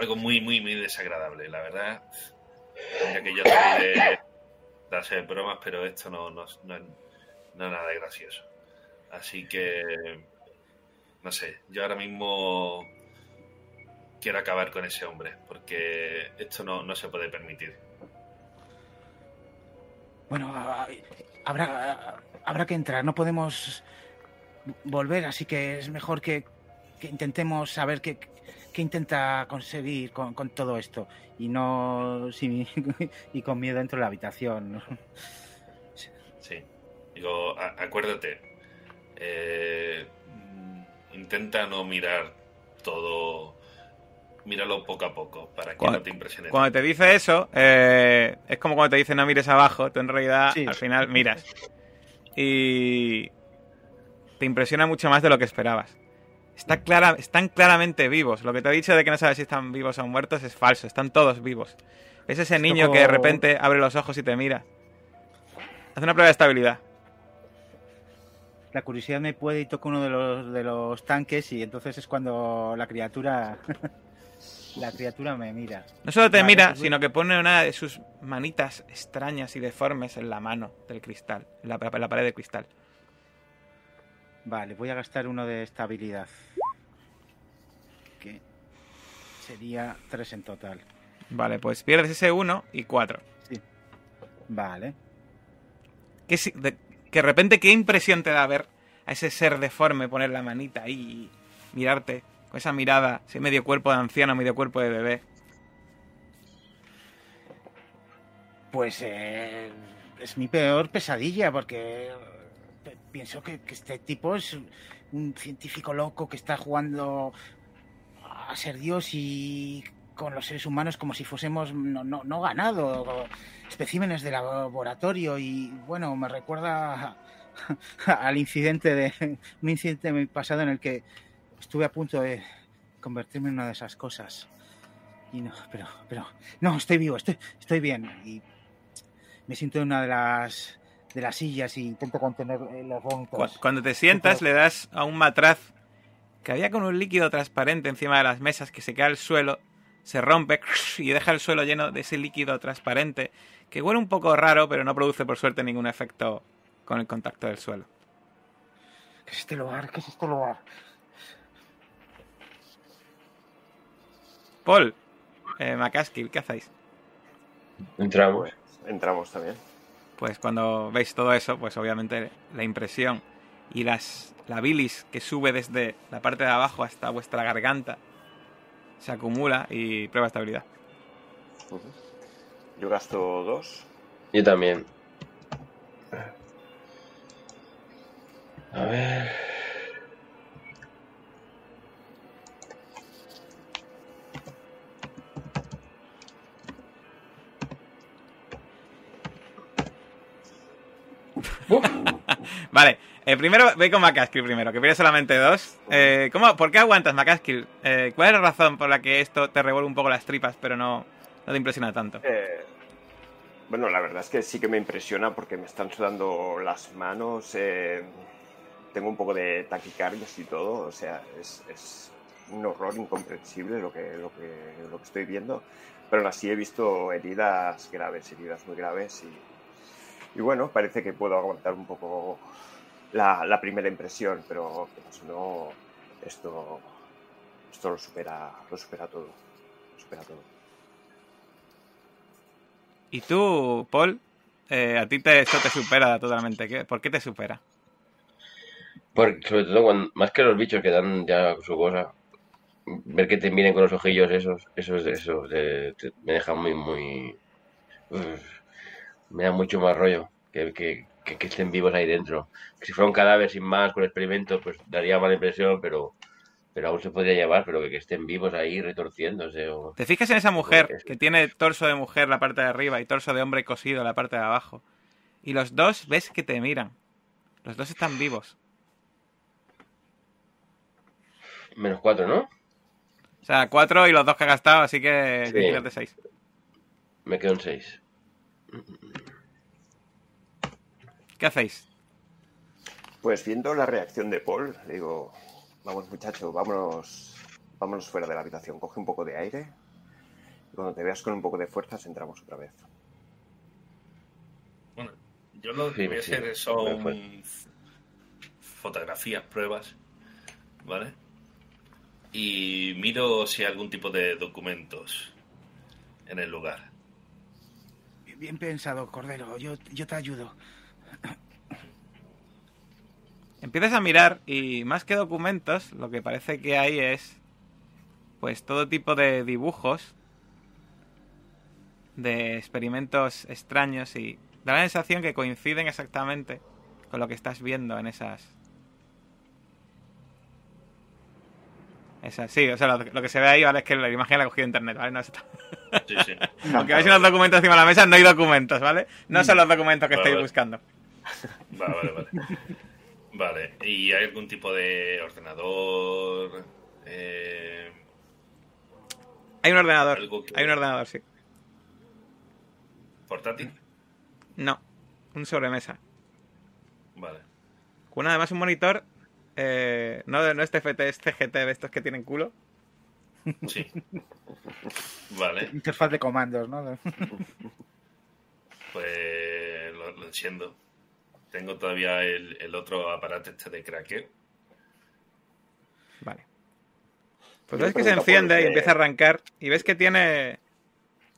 Speaker 4: algo muy, muy, muy desagradable, la verdad. Mira que yo soy de, de bromas, pero esto no, no, no es, nada gracioso. Así que, no sé, yo ahora mismo quiero acabar con ese hombre, porque esto no, no se puede permitir.
Speaker 2: Bueno, habrá, habrá que entrar, no podemos volver, así que es mejor que, que intentemos saber qué, qué intenta conseguir con, con todo esto y no sin- y con miedo dentro de la habitación.
Speaker 4: Sí. Digo, a- acuérdate, eh, intenta no mirar todo míralo poco a poco para que
Speaker 1: Cuando-
Speaker 4: no te impresione.
Speaker 1: Cuando te dice eso, eh, es como cuando te dice no mires abajo, tú en realidad
Speaker 2: Sí.
Speaker 1: al final miras. Y te impresiona mucho más de lo que esperabas. Está clara, están claramente vivos. Lo que te he dicho de que no sabes si están vivos o muertos es falso. Están todos vivos. Es ese niño que de repente abre los ojos y te mira. Hace una prueba de estabilidad.
Speaker 2: La curiosidad me puede y toco uno de los, de los tanques y entonces es cuando la criatura la criatura me mira.
Speaker 1: No solo te
Speaker 2: Vale,
Speaker 1: mira,
Speaker 2: pues
Speaker 1: sino que pone una de sus manitas extrañas y deformes en la mano del cristal, en la, en la pared de cristal.
Speaker 2: Vale, voy a gastar uno de estabilidad. Que sería tres en total.
Speaker 1: Vale, pues pierdes ese 1 y 4.
Speaker 2: Sí. Vale.
Speaker 1: ¿Qué, si- de, que de repente, ¿qué impresión te da ver a ese ser deforme poner la manita ahí y mirarte con esa mirada, ese medio cuerpo de anciano, medio cuerpo de bebé?
Speaker 2: Pues eh, es mi peor pesadilla porque pienso que, este tipo es un científico loco que está jugando a ser Dios y con los seres humanos como si fuésemos no, no, no ganado, especímenes de laboratorio y bueno, me recuerda al incidente de un incidente pasado en el que estuve a punto de convertirme en una de esas cosas. Y no, pero, pero, no, estoy vivo, estoy, estoy bien. Y me siento en una de las de las sillas y intento contener eh, los
Speaker 1: Cu-
Speaker 2: vómitos.
Speaker 1: Cuando te sientas, le das a un matraz que había con un líquido transparente encima de las mesas que se cae al suelo, se rompe y deja el suelo lleno de ese líquido transparente que huele un poco raro, pero no produce por suerte ningún efecto con el contacto del suelo.
Speaker 2: ¿Qué es este lugar? ¿Qué es este lugar?
Speaker 1: Paul, eh, McCaskill, ¿qué hacéis?
Speaker 3: Entramos.
Speaker 5: Entramos también.
Speaker 1: Pues cuando veis todo eso, pues obviamente la impresión y las, la bilis que sube desde la parte de abajo hasta vuestra garganta se acumula y prueba estabilidad.
Speaker 5: Yo gasto dos.
Speaker 3: Yo también. A ver.
Speaker 1: Vale, eh, primero ve con McCaskill primero, que pierde solamente dos. Eh, ¿cómo, ¿Por qué aguantas, McCaskill? Eh, ¿Cuál es la razón por la que esto te revuelve un poco las tripas, pero no, no te impresiona tanto?
Speaker 5: Eh, bueno, la verdad es que sí que me impresiona porque me están sudando las manos. eh, tengo un poco de taquicardias y todo. O sea, es, es un horror incomprensible lo que, lo, que, lo que estoy viendo. Pero aún así he visto heridas graves, heridas muy graves. Y, y bueno, parece que puedo aguantar un poco la, la primera impresión. Pero o no, esto, esto lo, supera, lo supera todo. Lo supera todo.
Speaker 1: Y tú, Paul, eh, a ti te, esto te supera totalmente. ¿Qué- ¿Por qué te supera?
Speaker 3: Porque, sobre todo, cuando, más que los bichos que dan ya su cosa, ver que te miren con los ojillos esos, esos, esos te- te- me deja muy, muy... uf, me da mucho más rollo que, que, que, que estén vivos ahí dentro. Si fuera un cadáver sin más, con experimentos, pues daría mala impresión, pero, pero aún se podría llevar, pero que, que estén vivos ahí retorciéndose o...
Speaker 1: ¿Te fijas en esa mujer que tiene torso de mujer la parte de arriba y torso de hombre cosido la parte de abajo? Y los dos ves que te miran. Los dos están vivos.
Speaker 3: Menos cuatro, ¿no?
Speaker 1: O sea, cuatro y los dos que ha gastado, así que
Speaker 3: Sí.
Speaker 1: de seis.
Speaker 3: Me quedo en seis.
Speaker 1: ¿Qué hacéis?
Speaker 5: Pues viendo la reacción de Paul, le digo, vamos muchacho, vámonos, vámonos fuera de la habitación, coge un poco de aire y cuando te veas con un poco de fuerzas entramos otra vez.
Speaker 4: Bueno, yo lo que voy a hacer son fotografías, pruebas, ¿vale? Y miro si hay algún tipo de documentos en el lugar.
Speaker 2: Bien pensado, Cordero. Yo, yo te ayudo.
Speaker 1: Empiezas a mirar y más que documentos, lo que parece que hay es pues todo tipo de dibujos de experimentos extraños y da la sensación que coinciden exactamente con lo que estás viendo en esas Esa, sí, o sea, lo, lo que se ve ahí, ¿vale? Es que la imagen la he cogido de internet, ¿vale? No está...
Speaker 4: Sí, sí.
Speaker 1: Aunque veis unos documentos encima de la mesa, no hay documentos, ¿vale? No son los documentos que
Speaker 4: Vale,
Speaker 1: estáis
Speaker 4: vale.
Speaker 1: buscando.
Speaker 4: Vale, vale, vale. Vale, ¿y hay algún tipo de ordenador? Eh,
Speaker 1: Hay un ordenador.
Speaker 4: Que-
Speaker 1: Hay un ordenador, sí.
Speaker 4: ¿Portátil?
Speaker 1: No, un sobremesa.
Speaker 4: Vale.
Speaker 1: Con además un monitor, eh, no, no es TFT, es CGT de estos que tienen culo.
Speaker 4: Sí. Vale,
Speaker 2: Interfaz de comandos, ¿no?
Speaker 4: pues lo, lo enciendo. Tengo todavía el, el otro aparato este de craqueo.
Speaker 1: Vale. Pues ves que se enciende y empieza a arrancar y ves que tiene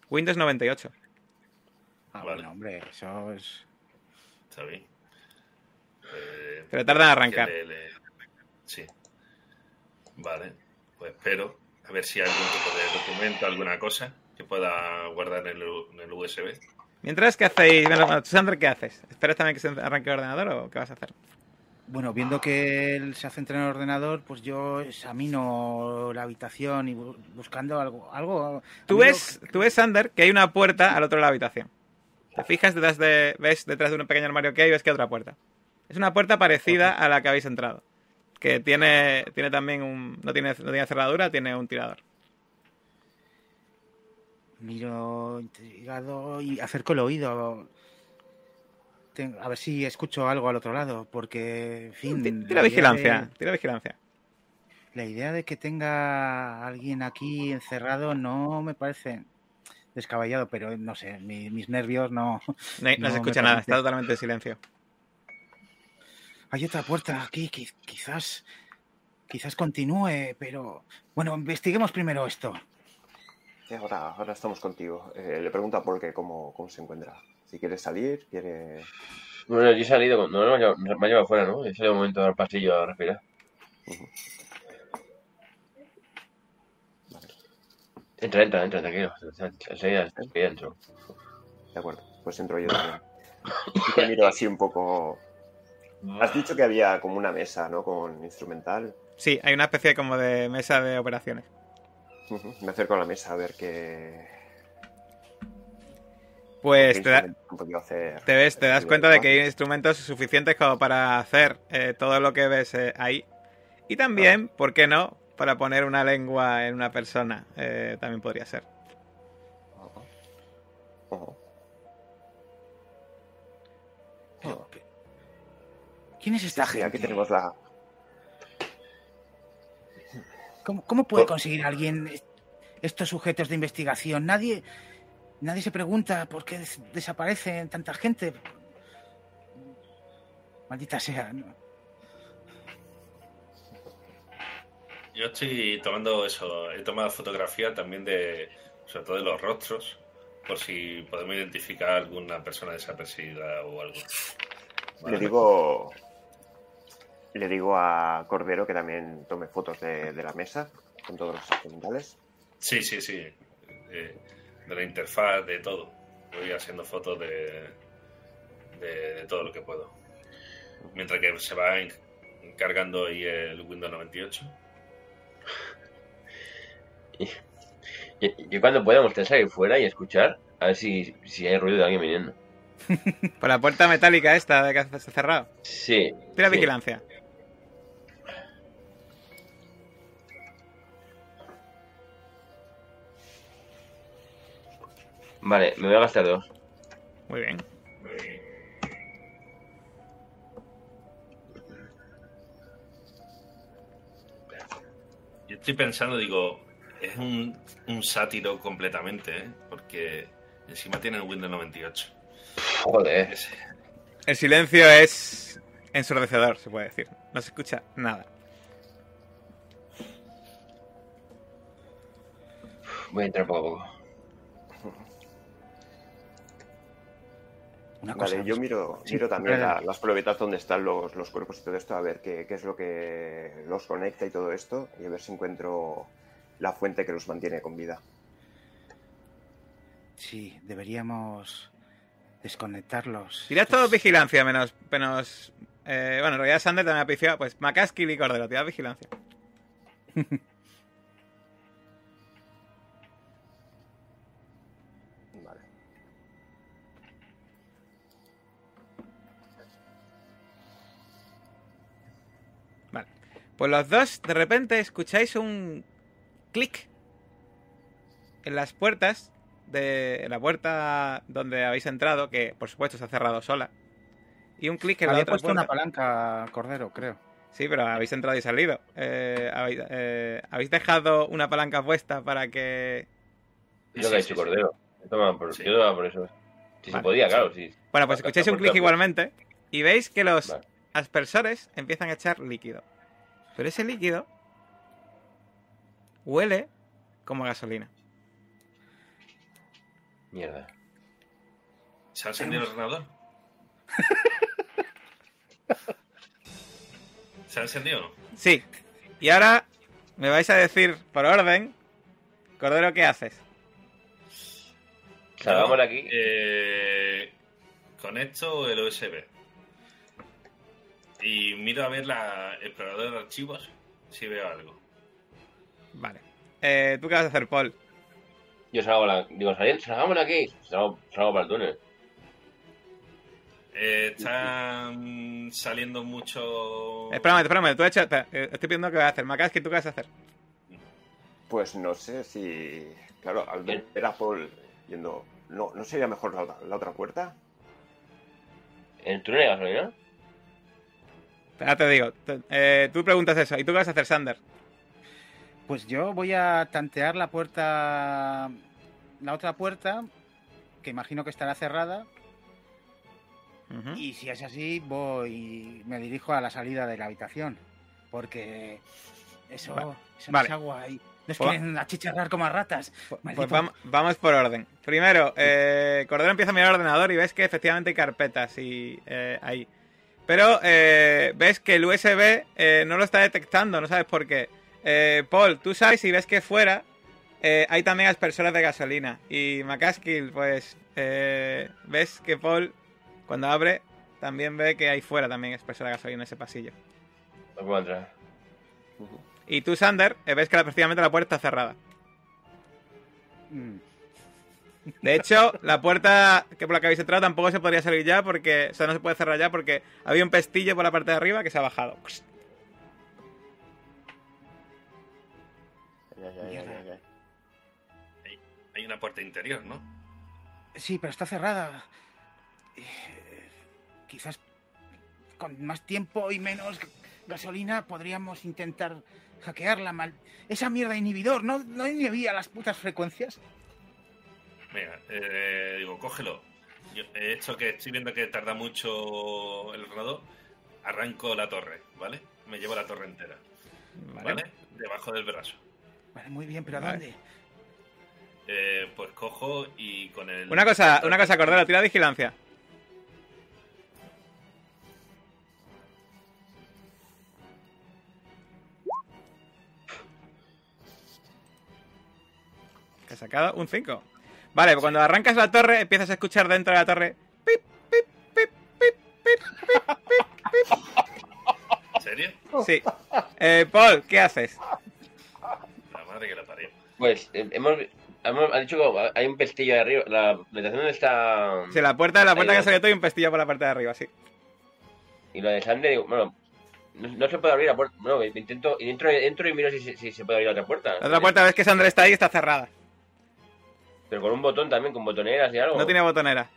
Speaker 1: Windows 98.
Speaker 2: Ah,
Speaker 4: Vale.
Speaker 2: bueno, hombre, eso es...
Speaker 4: Está bien. Eh,
Speaker 1: Pero tarda en arrancar.
Speaker 4: que le- le- Sí. Vale, pues espero a ver si hay algún tipo de documento, alguna cosa que pueda guardar en el, U- en el USB.
Speaker 1: Mientras, ¿qué hacéis? Bueno, Sander, ¿qué haces? ¿Esperas también que se arranque el ordenador o qué vas a hacer?
Speaker 2: Bueno, viendo que él se centra en el ordenador, pues yo examino la habitación y bu- buscando algo... algo
Speaker 1: Tú ves, tú ves, Sander, que hay una puerta al otro lado de la habitación. Te fijas detrás de, ves detrás de un pequeño armario que hay y ves que hay otra puerta. Es una puerta parecida a la que habéis entrado. Que tiene, tiene también un. No tiene, no tiene cerradura, tiene un tirador.
Speaker 2: Miro intrigado y acerco el oído. A ver si escucho algo al otro lado, porque, en fin... La
Speaker 1: Tira vigilancia,
Speaker 2: de-
Speaker 1: tira vigilancia.
Speaker 2: La idea de que tenga alguien aquí encerrado no me parece descabellado, pero no sé, mi- mis nervios no...
Speaker 1: No, hay- no
Speaker 2: No
Speaker 1: se escucha nada,
Speaker 2: parece.
Speaker 1: está totalmente en silencio.
Speaker 2: Hay otra puerta aquí, qui- quizás... Quizás continúe, pero... Bueno, investiguemos primero esto.
Speaker 5: Sí, ahora, ahora estamos contigo. Eh, le pregunto a Paul que cómo, cómo se encuentra. Si quiere salir, quiere...
Speaker 3: Bueno, yo he salido, con- no, no, me ha llevado- me ha llevado afuera, ¿no? He salido un momento al pasillo a respirar. Entra, entra, entra, tranquilo. Enseguida enseguida entro.
Speaker 5: De acuerdo, pues entro yo también. Y te miro así un poco... Has dicho que había como una mesa, ¿no? Con instrumental.
Speaker 1: Sí, hay una especie como de mesa de operaciones.
Speaker 5: Me acerco a la mesa a ver qué...
Speaker 1: Pues
Speaker 5: qué
Speaker 1: te, da-
Speaker 5: hacer.
Speaker 1: te ves, te das cuenta de que hay instrumentos suficientes como para hacer eh, todo lo que ves eh, ahí. Y también, ¿por qué no? Para poner una lengua en una persona. eh, también podría ser.
Speaker 2: ¿Quién es esta
Speaker 5: Sí,
Speaker 2: gente?
Speaker 5: aquí tenemos la...
Speaker 2: ¿Cómo, cómo puede
Speaker 5: Por-
Speaker 2: conseguir alguien est- estos sujetos de investigación? Nadie, nadie se pregunta por qué des- desaparecen tanta gente. Maldita sea. ¿no?
Speaker 4: Yo estoy tomando eso, he tomado fotografía también de, sobre todo de los rostros, por si podemos identificar alguna persona desaparecida o algo.
Speaker 5: Le digo... Le digo a Cordero que también tome fotos de, de la mesa con todos los instrumentales.
Speaker 4: Sí, sí, sí. De, de la interfaz, de todo. Voy haciendo fotos de, de, de todo lo que puedo. Mientras que se va encargando ahí el Windows 98.
Speaker 3: Y, y cuando podamos te salir fuera y escuchar, a ver si, si hay ruido de alguien viniendo.
Speaker 1: Por la puerta metálica esta de que has cerrado.
Speaker 3: Sí.
Speaker 1: Tira
Speaker 3: sí.
Speaker 1: vigilancia.
Speaker 3: Vale, me voy a gastar dos.
Speaker 1: Muy bien.
Speaker 4: Yo estoy pensando, digo, es un, un sátiro completamente, ¿eh? porque encima tiene el Windows 98.
Speaker 3: Joder.
Speaker 4: Ese-
Speaker 1: El silencio es ensordecedor, se puede decir. No se escucha nada.
Speaker 3: Voy a entrar poco a poco.
Speaker 2: Una cosa.
Speaker 5: Vale, yo miro,
Speaker 2: Sí,
Speaker 5: miro también la- las pruebetas donde están los, los cuerpos y todo esto, a ver qué, qué es lo que los conecta y todo esto, y a ver si encuentro la fuente que los mantiene con vida.
Speaker 2: Sí, deberíamos desconectarlos.
Speaker 1: Tirad todos vigilancia, menos. menos eh, bueno, en realidad Sander también ha piciado. Pues Macaskill y Cordero, tirad vigilancia. Pues los dos de repente escucháis un clic en las puertas de en la puerta donde habéis entrado, que por supuesto se ha cerrado sola. Y un clic en la otra
Speaker 2: puesto
Speaker 1: puerta.
Speaker 2: una palanca, Cordero, creo.
Speaker 1: Sí, pero habéis entrado y salido. Eh, habéis, eh, habéis dejado una palanca puesta para que.
Speaker 3: Es lo que ha dicho Cordero. Yo tomaba por,
Speaker 4: Sí.
Speaker 3: yo tomaba por eso. Si
Speaker 1: Vale.
Speaker 3: se podía, claro, sí.
Speaker 1: Bueno, pues escucháis un clic igualmente y veis que los
Speaker 3: Vale.
Speaker 1: aspersores empiezan a echar líquido. Pero ese líquido huele como a gasolina.
Speaker 3: Mierda.
Speaker 4: ¿Se ha encendido el ordenador? ¿Se ha encendido?
Speaker 1: Sí. Y ahora me vais a decir por orden, Cordero, ¿qué haces?
Speaker 3: Salgamos de
Speaker 4: Yo,
Speaker 3: aquí.
Speaker 4: eh, conecto el USB. Y miro a ver la explorador de archivos si veo algo.
Speaker 1: Vale. Eh, ¿Tú qué vas a hacer, Paul?
Speaker 3: Yo salgo, la, digo, "Sali- salgamos de aquí. Salgo, salgo para el túnel.
Speaker 4: Eh, están saliendo mucho.
Speaker 1: Espérame, espérame, tú has hecho. espera, eh, estoy pidiendo que vas a hacer. Macas, ¿tú qué vas a hacer?
Speaker 5: Pues no sé si. Claro, al ver a Paul yendo. No, ¿no sería mejor la, otra- la otra puerta?
Speaker 3: ¿En el túnel de gasolina?
Speaker 1: Ya te digo. eh, tú preguntas eso. ¿Y tú qué vas a hacer, Sander?
Speaker 2: Pues yo voy a tantear la puerta, la otra puerta, que imagino que estará cerrada, y si es así, voy, me dirijo a la salida de la habitación, porque eso,
Speaker 1: Vale.
Speaker 2: es agua y nos
Speaker 1: Pues-
Speaker 2: quieren achicharrar como a ratas.
Speaker 1: Pues vam- vamos por orden. Primero, eh, Cordero empieza a mirar el ordenador y ves que efectivamente hay carpetas y eh, ahí. Pero eh, ves que el USB eh, no lo está detectando, no sabes por qué. Eh, Paul, tú sabes y ves que fuera eh, hay también aspersores de gasolina. Y McCaskill, pues eh, ves que Paul, cuando abre, también ve que hay fuera también aspersores de gasolina en ese pasillo.
Speaker 3: No puedo entrar.
Speaker 1: Y tú, Sander, ves que efectivamente la puerta está cerrada.
Speaker 2: Mm.
Speaker 1: De hecho, la puerta que por la que habéis entrado tampoco se podría salir ya porque. O sea, no se puede cerrar ya porque había un pestillo por la parte de arriba que se ha bajado.
Speaker 5: Ya, ya, ya, ya, ya.
Speaker 4: Hay una puerta interior, ¿no?
Speaker 2: Sí, pero está cerrada. Eh, Quizás con más tiempo y menos gasolina podríamos intentar hackearla mal. Esa mierda de inhibidor, ¿no, no inhibía las putas frecuencias?
Speaker 4: Venga, eh, digo, cógelo. Yo, he hecho que estoy viendo que tarda mucho el ordenador. Arranco la torre, ¿vale? Me llevo la torre entera,
Speaker 1: Vale.
Speaker 4: ¿vale? Debajo del brazo.
Speaker 2: Vale, muy bien, pero ¿a dónde?
Speaker 4: Eh, pues cojo y con el.
Speaker 1: Una cosa, una cosa, Cordero, tira vigilancia. Que ha sacado un 5. Vale, pues cuando arrancas la torre, empiezas a escuchar dentro de la torre. pip, pip, pip, pip, pip, pip, pip, pip.
Speaker 4: ¿En serio?
Speaker 1: Sí. Eh, Paul, ¿qué haces?
Speaker 4: La madre que la parió.
Speaker 3: Pues eh, hemos, hemos ha dicho que hay un pestillo de arriba. La habitación donde está.
Speaker 1: Sí, la puerta, la puerta que salió todo y un pestillo por la parte de arriba, sí.
Speaker 3: Y la de Sander, digo, bueno, no, no se puede abrir la puerta. Bueno, intento, y entro, entro y miro si, si, si se puede abrir la otra puerta.
Speaker 1: La otra puerta ves que Sander está ahí y está cerrada.
Speaker 3: Pero con un botón también, con botoneras y algo.
Speaker 1: No tiene botonera.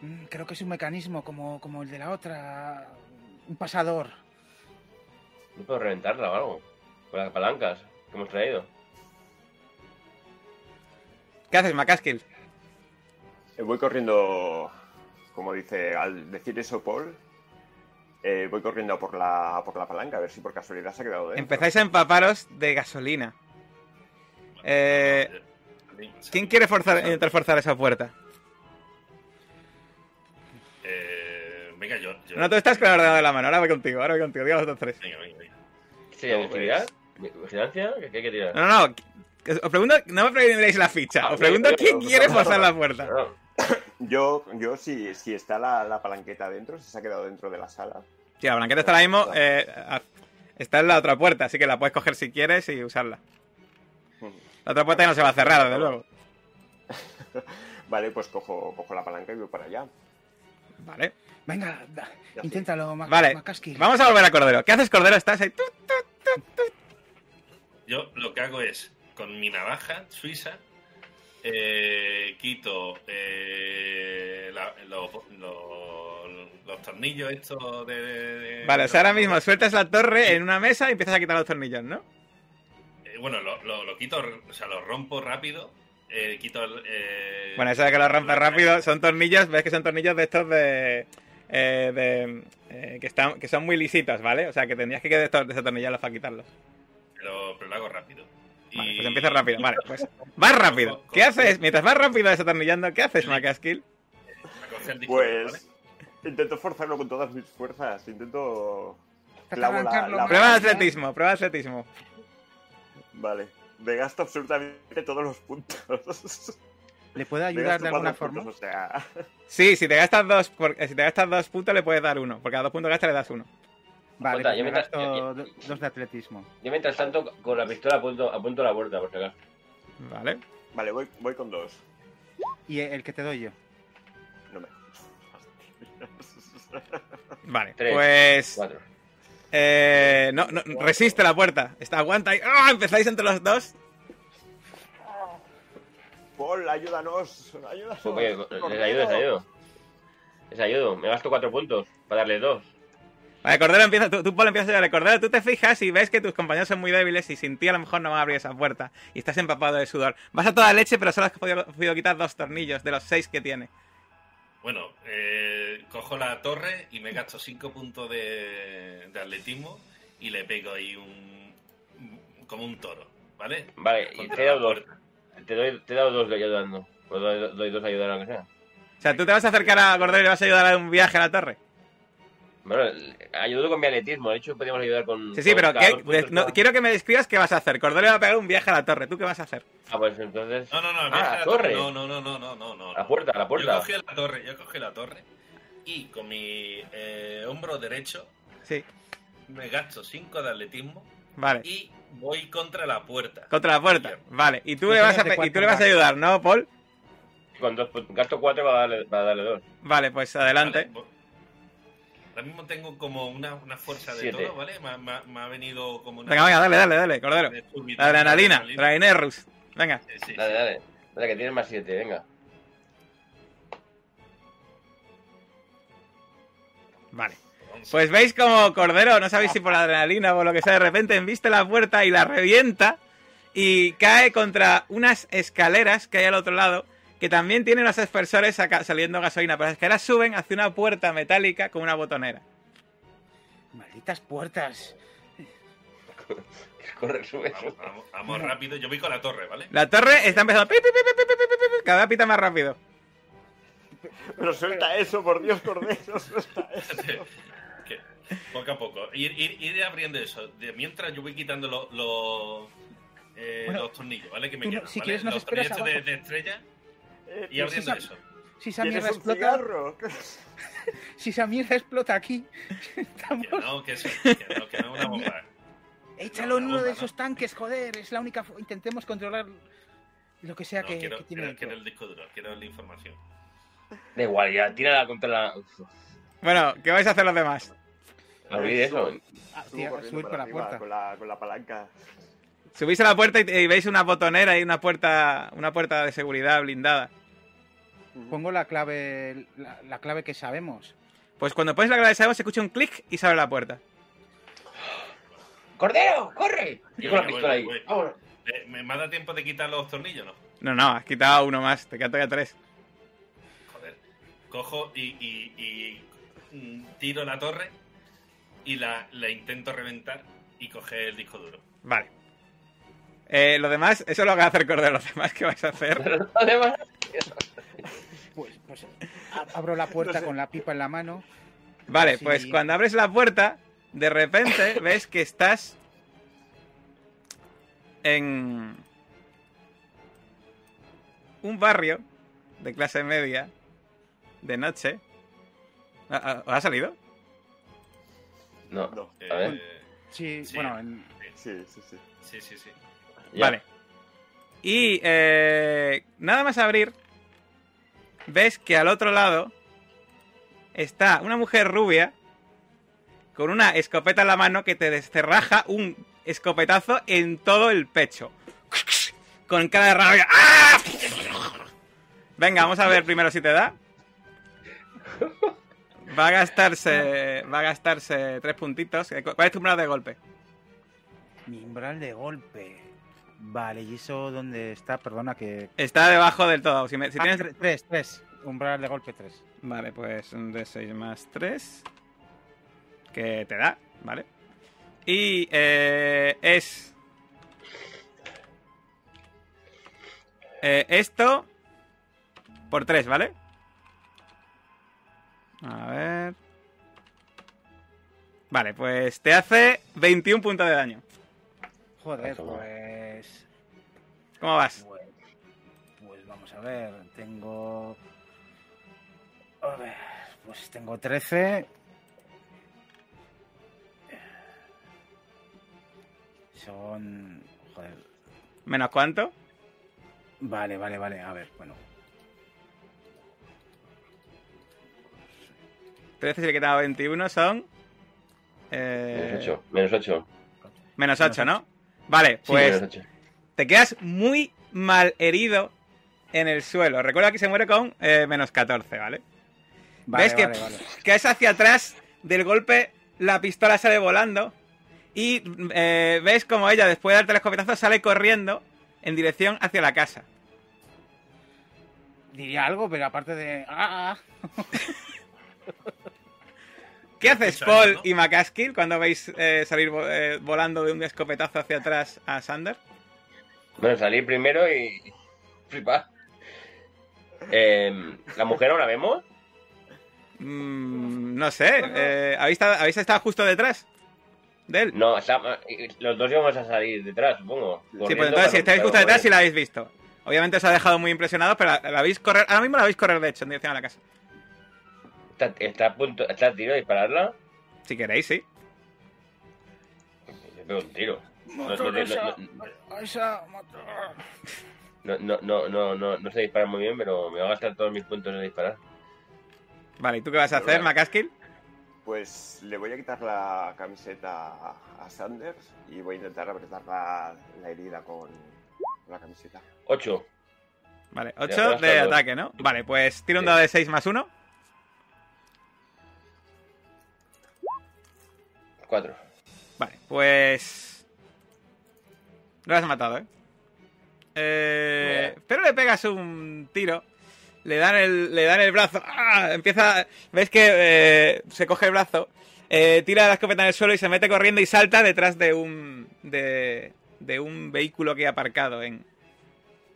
Speaker 2: Mm, Creo que es un mecanismo como, como el de la otra. Un pasador.
Speaker 3: No puedo reventarla o algo. Con las palancas que hemos traído.
Speaker 1: ¿Qué haces, Macaskill?
Speaker 5: Eh, Voy corriendo, como dice, al decir eso Paul, eh, voy corriendo por la, por la palanca, a ver si por casualidad se ha quedado dentro.
Speaker 1: Empezáis a empaparos de gasolina. Eh, ¿Quién quiere forzar, intentar forzar esa puerta?
Speaker 4: Eh, venga, yo. yo-
Speaker 1: No, tú estás con el ordenador en la mano. Ahora voy contigo, ahora voy contigo. Digo los otros tres.
Speaker 4: Venga, venga, venga.
Speaker 3: ¿Qué sería?
Speaker 5: No, pues-
Speaker 3: ¿Vigilar? ¿Vigilancia? ¿Qué, hay que tirar?
Speaker 1: No, no, no. Os pregunto, no me preguntéis la ficha. Os pregunto quién quiere forzar la puerta.
Speaker 3: No,
Speaker 5: Yo, yo si, si está la, la palanqueta dentro, si se ha quedado dentro de la sala.
Speaker 1: Sí, la blanqueta está ahora mismo. eh, está en la otra puerta, así que la puedes coger si quieres y usarla. La otra puerta ya no se va a cerrar, desde luego.
Speaker 5: Vale, pues cojo, cojo la palanca y voy para allá.
Speaker 1: Vale.
Speaker 2: Venga, da- inténtalo, Mac
Speaker 1: Vale.
Speaker 2: Macaskill.
Speaker 1: Vamos a volver a Cordero. ¿Qué haces, Cordero? Estás ahí. ¡tut!
Speaker 4: Yo lo que hago es, con mi navaja suiza, eh, quito eh, la- los, los- los tornillos estos de... de-
Speaker 1: Vale, o sea, ahora mismo sueltas la torre en una mesa y empiezas a quitar los tornillos, ¿no?
Speaker 4: Bueno, lo, lo- lo quito, o sea, lo rompo rápido, eh, quito el... eh,
Speaker 1: Bueno, eso de que lo rompes rápido son tornillos, ves que son tornillos de estos de. eh, de eh, que, están, que son muy lisitos, ¿vale? O sea, que tendrías que desatornillarlos para quitarlos.
Speaker 4: Pero, pero lo hago rápido.
Speaker 1: Vale, pues empieza rápido. Vale, pues vas rápido. ¿Qué haces? Mientras vas rápido desatornillando, ¿qué haces, Macaskill?
Speaker 5: Pues intento forzarlo con todas mis fuerzas. Intento. Clavo la- la-.
Speaker 1: Prueba de atletismo, prueba de atletismo.
Speaker 5: Vale. Me gasto absolutamente todos los puntos.
Speaker 2: ¿Le puede ayudar de alguna forma?
Speaker 5: puntos, o sea.
Speaker 1: Sí, si te gastas dos, por- si te gastas dos puntos le puedes dar uno, porque a dos puntos gastas le das uno.
Speaker 2: Vale,
Speaker 3: yo
Speaker 2: me
Speaker 3: mientras-
Speaker 2: gasto
Speaker 3: yo-
Speaker 2: do- dos de atletismo.
Speaker 3: Yo mientras tanto, con la pistola apunto, apunto la puerta, por si acaso.
Speaker 1: Vale.
Speaker 5: Vale, voy, voy con dos.
Speaker 2: ¿Y el que te doy yo?
Speaker 5: No me.
Speaker 1: Vale.
Speaker 3: Tres.
Speaker 1: Pues.
Speaker 3: Cuatro.
Speaker 1: Eh, no, no, resiste la puerta. Está, aguanta y. ¡Ah! Empezáis entre los dos.
Speaker 5: Paul, ayúdanos. Ayúdanos.
Speaker 3: Oye, les ayudo, les ayudo. Les ayudo. Me gasto cuatro puntos para darle dos.
Speaker 1: Vale, Cordero empieza, tú, tú Paul empiezas a ayudar. Cordero, tú te fijas y ves que tus compañeros son muy débiles y sin ti a lo mejor no van a abrir esa puerta. Y estás empapado de sudor. Vas a toda leche, pero solo has podido, podido quitar dos tornillos de los seis que tiene.
Speaker 4: Bueno, eh, cojo la torre y me gasto 5 puntos de, de atletismo y le pego ahí un. como un toro, ¿vale?
Speaker 3: Vale, y te he dado dos. Te, doy, te he dado dos de ayudando. Pues doy, doy dos a ayudar aunque sea.
Speaker 1: O sea, tú te vas a acercar a Cordero y le vas a ayudar a un viaje a la torre.
Speaker 3: Bueno, ayudo con mi atletismo. De hecho, podríamos ayudar con.
Speaker 1: Sí, sí,
Speaker 3: con
Speaker 1: pero
Speaker 3: cada-
Speaker 1: quiero que me describas qué vas a hacer. Cordero le va a pegar un viaje a la torre. ¿Tú qué vas a hacer?
Speaker 3: Ah, pues entonces.
Speaker 4: No, no, no,
Speaker 3: Ah,
Speaker 4: viaje a
Speaker 3: la torre.
Speaker 4: No, no, no, no, no, no,
Speaker 3: la puerta, a la
Speaker 4: Yo
Speaker 3: puerta.
Speaker 4: cogí la torre, yo cogí la torre y con mi eh, hombro derecho
Speaker 1: Sí,
Speaker 4: me gasto 5 de atletismo
Speaker 1: vale.
Speaker 4: y voy contra la puerta.
Speaker 1: Contra la puerta. Vale. Y tú,
Speaker 2: ¿No
Speaker 1: le vas a, y tú
Speaker 2: cuánto
Speaker 1: le vas a
Speaker 2: vas?
Speaker 1: ayudar, ¿no, Paul?
Speaker 3: Con dos puntos. Gasto cuatro para darle, para darle dos.
Speaker 1: Vale, pues adelante.
Speaker 4: Vale, Ahora mismo tengo como una, una fuerza de
Speaker 3: Siete.
Speaker 4: todo, ¿vale? Me, ha- me ha- me ha venido como una.
Speaker 1: Venga, venga, dale, dale, dale, Cordero. La adrenalina. Drainerus. Venga.
Speaker 4: Sí, sí,
Speaker 3: Dale,
Speaker 4: sí.
Speaker 3: dale. Dale, que tienes más siete, venga.
Speaker 1: Vale. Pues veis como Cordero, no sabéis si por la adrenalina o por lo que sea, de repente embiste la puerta y la revienta y cae contra unas escaleras que hay al otro lado que también tiene unos aspersores saliendo gasolina, pero las escaleras suben hacia una puerta metálica con una botonera.
Speaker 2: Malditas puertas.
Speaker 3: Corre, sube.
Speaker 4: Vamos, vamos, vamos, rápido, yo voy con la torre, ¿vale?
Speaker 1: La torre está empezando. Pi, pi, pi, cada pita más rápido.
Speaker 5: Pero suelta eso, por Dios, Cordero, suelta eso.
Speaker 4: poco a poco. Ir, ir, abriendo eso. De mientras yo voy quitando los, eh, los, tornillos, ¿vale? Que me quedan,
Speaker 2: si
Speaker 4: ¿vale?
Speaker 2: quieres, nos
Speaker 4: los tornillos de estrella.
Speaker 5: Eh,
Speaker 4: y abriendo
Speaker 2: esa-
Speaker 4: eso.
Speaker 2: Si esa
Speaker 5: ¿Tienes
Speaker 2: mierda explota,
Speaker 5: cigarro?
Speaker 2: si esa mierda explota aquí, estamos...
Speaker 4: Que no, que, eso, que no, que no una bomba.
Speaker 2: Échalo en
Speaker 4: No,
Speaker 2: uno
Speaker 4: no,
Speaker 2: de
Speaker 4: no.
Speaker 2: esos tanques, joder, es la única... Intentemos controlar lo que sea
Speaker 4: No,
Speaker 2: que,
Speaker 4: quiero,
Speaker 2: que tiene
Speaker 4: quiero, quiero el disco duro, quiero la información.
Speaker 3: Da igual, ya, tírala contra la.
Speaker 1: Bueno, ¿qué vais a hacer los demás?
Speaker 3: no olvides eso.
Speaker 2: Ah, tía, subir por la
Speaker 5: arriba
Speaker 2: puerta.
Speaker 5: Con la, con la palanca.
Speaker 1: Subís a la puerta y, y veis una botonera y una puerta, una puerta de seguridad blindada.
Speaker 2: Pongo la clave, la, la clave que sabemos.
Speaker 1: Pues cuando pones la clave de sabemos se escucha un clic y se abre la puerta.
Speaker 3: ¡Cordero! ¡Corre! Y con la pistola
Speaker 4: voy,
Speaker 3: ahí. Vámonos.
Speaker 4: Eh, ¿Me me da tiempo de quitar los tornillos no?
Speaker 1: No, no, has quitado uno más, te quedan todavía tres.
Speaker 4: Joder. Cojo y, y- y, mm, tiro la torre y la, la intento reventar y coger el disco duro.
Speaker 1: Vale. Eh, lo demás, eso lo va a hacer Cordero. Lo demás, ¿qué vais a hacer?
Speaker 2: Pues, pues abro la puerta con la pipa en la mano.
Speaker 1: Vale, pues cuando abres la puerta, de repente ves que estás en un barrio de clase media de noche. ¿Ha, salido?
Speaker 3: No.
Speaker 5: No.
Speaker 3: A ver.
Speaker 4: Eh,
Speaker 2: Sí,
Speaker 4: Sí.
Speaker 2: bueno, en-
Speaker 5: Sí, sí, sí.
Speaker 4: sí, sí, sí.
Speaker 1: Vale. Y eh, nada más abrir, ves que al otro lado está una mujer rubia con una escopeta en la mano que te descerraja un escopetazo en todo el pecho. Con cara de rabia. ¡Ah! Venga, vamos a ver primero si te da. Va a gastarse. Va a gastarse tres puntitos. ¿Cuál es tu umbral de golpe?
Speaker 2: Mi umbral de golpe. Vale, ¿y eso dónde está? Perdona que...
Speaker 1: Está debajo del todo. Si, me- si
Speaker 2: Ah,
Speaker 1: tienes...
Speaker 2: tre- tres, tres. Umbral de golpe tres.
Speaker 1: Vale, pues un de 6 más 3. Que te da, ¿vale? Y eh, es. eh, esto. Por 3, ¿vale? A ver. Vale, pues te hace 21 puntos de daño.
Speaker 2: Joder, pues...
Speaker 1: ¿Cómo vas?
Speaker 2: Pues, pues vamos a ver, tengo... A ver, pues tengo 13. Son... Joder.
Speaker 1: ¿Menos cuánto?
Speaker 2: Vale, vale, vale. A ver, bueno.
Speaker 1: 13 si le quitaba 21 son. eh,
Speaker 3: Menos 8. Menos 8.
Speaker 1: Menos 8, ¿no? Vale, pues
Speaker 3: menos 8.
Speaker 1: te quedas muy mal herido en el suelo. Recuerda que se muere con eh, menos 14, ¿vale?
Speaker 2: Vale,
Speaker 1: ¿Ves que
Speaker 2: vale, vale.
Speaker 1: caes hacia atrás del golpe, la pistola sale volando y eh, ves como ella, después de darte el escopetazo, sale corriendo en dirección hacia la casa.
Speaker 2: Diría algo, pero aparte de... ¡Ah!
Speaker 1: ¿Qué haces, Paul
Speaker 4: ¿no?
Speaker 1: y McCaskill cuando veis eh, salir eh, volando de un escopetazo hacia atrás a Sander?
Speaker 3: Bueno, salí primero y. Flipar. Eh, ¿La mujer la vemos?
Speaker 1: Mm, no sé, eh, ¿habéis, estado, habéis estado justo detrás de él?
Speaker 3: No, los dos íbamos a salir detrás, supongo.
Speaker 1: Sí, pues entonces si estáis justo detrás,
Speaker 3: correr.
Speaker 1: sí la habéis visto. Obviamente os ha dejado muy impresionados, pero la, la veis correr. Ahora mismo la veis correr, de hecho, en dirección a la casa.
Speaker 3: ¿Está, a punto, está a tiro dispararla?
Speaker 1: Si queréis, sí.
Speaker 3: Le pego un tiro. No, no, no, no, no, no se dispara muy bien, pero me va a gastar todos mis puntos en disparar.
Speaker 1: Vale, ¿y tú qué vas a hacer, Macaskill?
Speaker 5: Pues le voy a quitar la camiseta a Sanders y voy a intentar apretar la, la herida con la camiseta.
Speaker 3: 8.
Speaker 1: Vale, 8 de ataque, ¿no? Vale, pues tira un dado de 6 más 1.
Speaker 3: 4.
Speaker 1: Vale, pues. Lo has matado, ¿eh? Eh, pero le pegas un tiro. Le dan el, le dan el brazo. ¡Ah! Empieza. ¿Ves que eh, se coge el brazo? eh, tira la escopeta en el suelo y se mete corriendo y salta detrás de un. de, de un vehículo que ha aparcado en,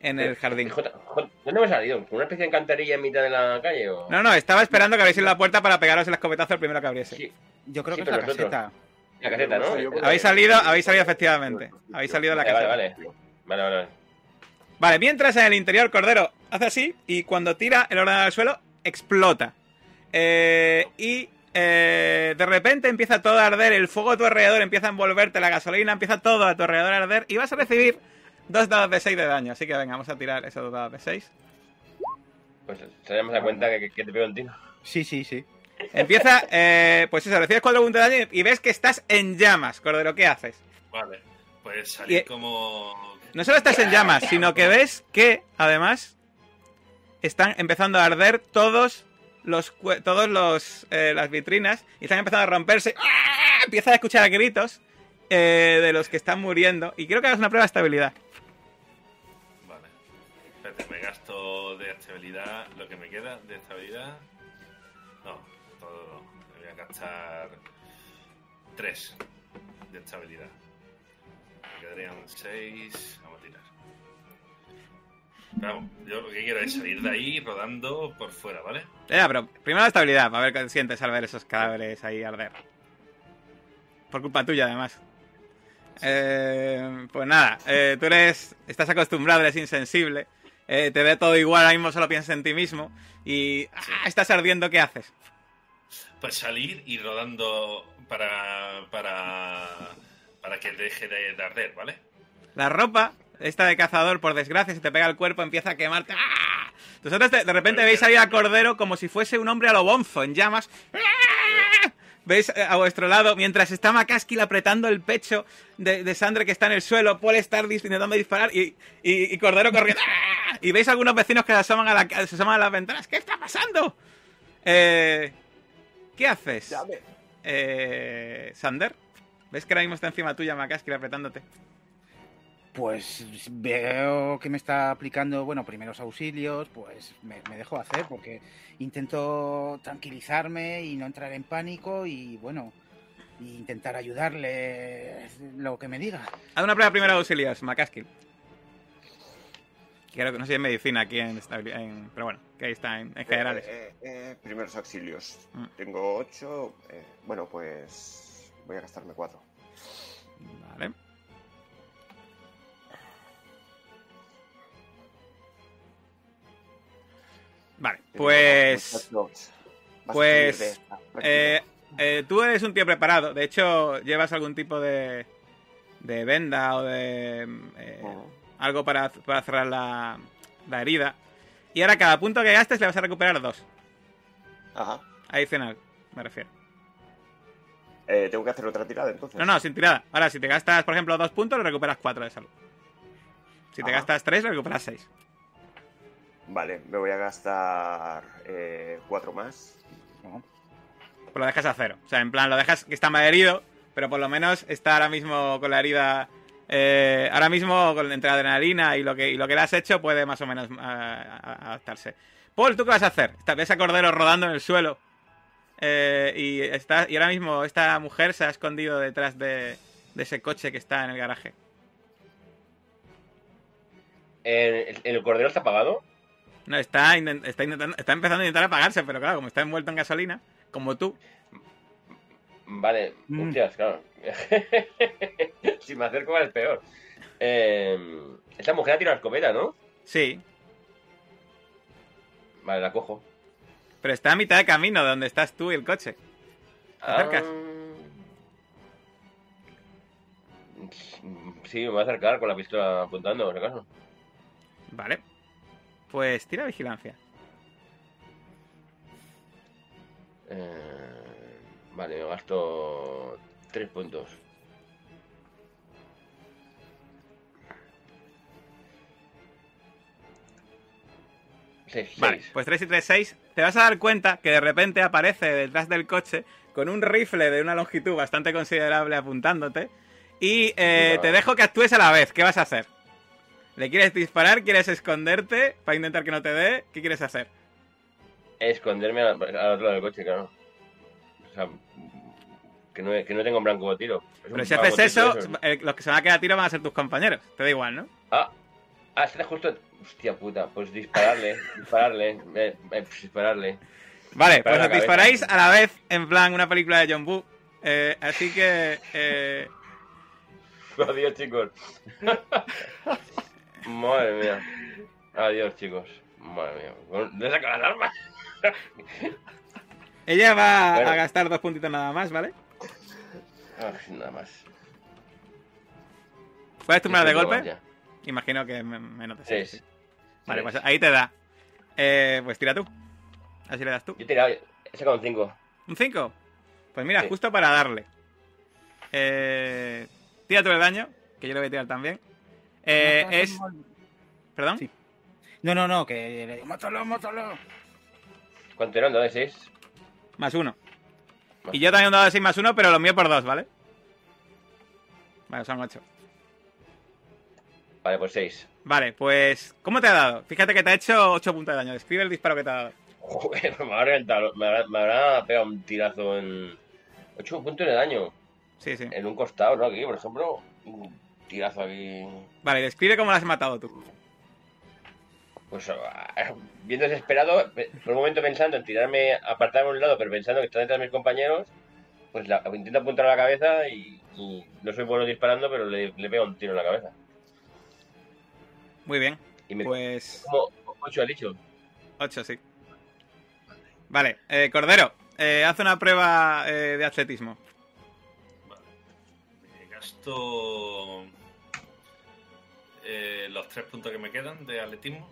Speaker 1: en el jardín.
Speaker 3: Jota, Jota, ¿Dónde me he salido? ¿Con una especie de encantarilla en mitad de la calle? O...
Speaker 1: No, no, estaba esperando que abriese la puerta para pegaros el escopetazo el primero que abriese.
Speaker 3: Sí,
Speaker 2: Yo creo
Speaker 3: Sí,
Speaker 2: que es la
Speaker 3: nosotros-
Speaker 2: caseta.
Speaker 3: La caseta,
Speaker 1: Habéis salido, habéis salido efectivamente. Habéis salido de la casa.
Speaker 3: vale, vale. Vale, vale, vale.
Speaker 1: Vale, mientras en el interior Cordero hace así y cuando tira el ordenador al suelo explota. Eh, y eh, de repente empieza todo a arder, el fuego a tu alrededor empieza a envolverte, la gasolina empieza todo a tu alrededor a arder y vas a recibir dos dados de 6 de daño. Así que venga, vamos a tirar esos dos dados de 6.
Speaker 3: Pues se damos a cuenta que, que te pego un tiro.
Speaker 2: Sí, sí, sí.
Speaker 1: Empieza, eh, pues eso, recibes 4 puntos de daño y ves que estás en llamas, Cordero. ¿Qué haces?
Speaker 4: Vale, pues salir
Speaker 1: Y-
Speaker 4: como...
Speaker 1: No solo estás en llamas, sino que ves que, además, están empezando a arder todos los todos los eh, las vitrinas y están empezando a romperse. ¡Ah! Empieza a escuchar gritos eh, de los que están muriendo y creo que hagas una prueba de estabilidad.
Speaker 4: Vale. Espérate, me gasto de estabilidad lo que me queda de estabilidad. Gastar 3 de estabilidad. Me quedarían 6. Vamos a tirar. Vamos, yo lo que quiero es salir de ahí rodando por fuera, ¿vale?
Speaker 1: Ya, pero primero la estabilidad, para ver qué sientes al ver esos cadáveres ahí arder. Por culpa tuya, además. Eh, pues nada, eh, tú eres. Estás acostumbrado, eres insensible. eh, te ve todo igual, ahora mismo solo piensas en ti mismo. Y. ¡ah! estás ardiendo, ¿qué haces?
Speaker 4: Pues salir y rodando para. para. para que deje de, de arder, ¿vale?
Speaker 1: La ropa, esta de cazador, por desgracia, se te pega al cuerpo, empieza a quemarte. ¡ah! Vosotros de, de repente veis ahí a Cordero como si fuese un hombre a lo bonzo, en llamas. Veis a vuestro lado, mientras está Macaskill apretando el pecho de, de Sandre que está en el suelo, Paul está dis- intentando disparar y, y- y Cordero corriendo. ¡Ah! Y veis algunos vecinos que se asoman a, la, se asoman a las ventanas. ¿Qué está pasando? Eh, ¿Qué haces? Eh, Sander, ¿ves que ahora mismo está encima tuya Macaskill apretándote?
Speaker 2: Pues veo que me está aplicando, bueno, primeros auxilios, pues me, me dejo hacer porque intento tranquilizarme y no entrar en pánico y, bueno, intentar ayudarle lo que me diga.
Speaker 1: Haz una prueba primero de auxilios, Macaskill. Creo que no sé si medicina aquí en, en- pero bueno, que ahí está en, en generales.
Speaker 5: Eh, eh, eh, primeros auxilios.
Speaker 1: Mm.
Speaker 5: Tengo 8. bueno, pues voy a gastarme 4.
Speaker 1: Vale. Vale, pues pues, eh, eh, tú eres un tío preparado. De hecho, llevas algún tipo de de venda o de eh, algo para, para cerrar la, la herida. Y ahora cada punto que gastes le vas a recuperar dos.
Speaker 5: Ajá.
Speaker 1: Adicional, me refiero.
Speaker 5: Eh, Tengo que hacer otra tirada entonces.
Speaker 1: No, no, sin tirada. Ahora, si te gastas, por ejemplo, dos puntos, le recuperas cuatro de salud. Si te gastas tres, le recuperas seis.
Speaker 5: Vale, me voy a gastar 4 más.
Speaker 1: Pues lo dejas a cero. O sea, en plan, lo dejas que está mal herido, pero por lo menos está ahora mismo con la herida. Eh, ahora mismo, con entre adrenalina y lo que, y lo que le has hecho, puede más o menos a- adaptarse. Paul, ¿tú qué vas a hacer? Ves a Cordero rodando en el suelo. eh, y, está, y ahora mismo esta mujer se ha escondido detrás de, de ese coche que está en el garaje.
Speaker 3: ¿El, el cordero está apagado?
Speaker 1: No, está, está, intentando- está empezando a intentar apagarse, pero claro, como está envuelto en gasolina, como tú.
Speaker 3: Vale,
Speaker 2: Mm.
Speaker 3: hostias, claro. si me acerco es peor. Eh, esta mujer ha tirado escopeta, ¿no?
Speaker 1: Sí,
Speaker 3: Vale, la cojo.
Speaker 1: pero está a mitad de camino de donde estás tú y el coche. ¿Te acercas?
Speaker 3: Ah, Sí, me voy a acercar con la pistola apuntando, por acaso.
Speaker 1: Vale. Pues tira vigilancia.
Speaker 3: Eh, vale, me gasto tres puntos. Seis,
Speaker 1: Vale,
Speaker 3: seis.
Speaker 1: pues 3 y 3, 6. Te vas a dar cuenta que de repente aparece detrás del coche con un rifle de una longitud bastante considerable apuntándote. Y eh, te dejo que actúes a la vez. ¿Qué vas a hacer? ¿Le quieres disparar? ¿Quieres esconderte para intentar que no te dé? ¿Qué quieres hacer?
Speaker 3: Esconderme al, al otro lado del coche, claro. O sea, que no, que no tengo un blanco tiro. Es
Speaker 1: Pero si haces eso, eh, los que se van a quedar a tiro van a ser tus compañeros. Te da igual, ¿no?
Speaker 3: Ah, ah, está justo. Hostia puta, pues dispararle, dispararle, eh, eh, pues dispararle.
Speaker 1: Vale, pues os disparáis a la vez en plan una película de John Woo. Eh, así que... eh,
Speaker 3: Adiós, chicos. Madre mía. Adiós, chicos. Madre mía. ¿Le saco las armas?
Speaker 1: Ella va
Speaker 3: Bueno.
Speaker 1: a gastar dos puntitos nada más, ¿vale?
Speaker 3: Ay, nada más.
Speaker 1: ¿Puedes tumbar de
Speaker 3: Esto
Speaker 1: golpe?
Speaker 3: ya.
Speaker 1: Imagino que me- menos de
Speaker 3: Seis.
Speaker 1: seis. sí. Vale,
Speaker 3: Seis.
Speaker 1: pues ahí te da. Eh, pues tira tú. Así le das tú.
Speaker 3: Yo he tirado, he sacado un 5.
Speaker 1: ¿Un 5? Pues mira,
Speaker 3: Sí.
Speaker 1: justo para darle. Eh, tira tú el daño, que yo lo voy a tirar también. Eh, es... ¿Perdón?
Speaker 2: Sí. No, no, no, que le digo, mátalo, mátalo.
Speaker 3: ¿Cuánto era? ¿Un dado de 6?
Speaker 1: Más uno. Y yo también un dado de 6 más uno, pero lo mío por dos, ¿vale? Vale, son 8.
Speaker 3: Vale, pues 6.
Speaker 1: Vale, pues... ¿Cómo te ha dado? Fíjate que te ha hecho 8 puntos de daño. Describe el disparo que te ha dado.
Speaker 3: Joder, me habrá reventado. Me habrá, me habrá pegado un tirazo en. 8 puntos de daño.
Speaker 1: Sí, sí.
Speaker 3: En un costado, ¿no? Aquí, por ejemplo. Un tirazo aquí.
Speaker 1: Vale, describe cómo lo has matado tú.
Speaker 3: Pues ah, bien desesperado, pe- por un momento pensando en tirarme, apartarme a un lado, pero pensando que están detrás de mis compañeros, pues la, intento apuntar a la cabeza y, y no soy bueno disparando, pero le, le pego un tiro en la cabeza.
Speaker 1: Muy bien.
Speaker 3: Y me
Speaker 1: Pues...
Speaker 3: como 8 ha dicho.
Speaker 1: 8, sí. Vale, eh, Cordero, eh, haz una prueba eh, de atletismo.
Speaker 4: Vale. Me gasto eh, los tres puntos que me quedan de atletismo.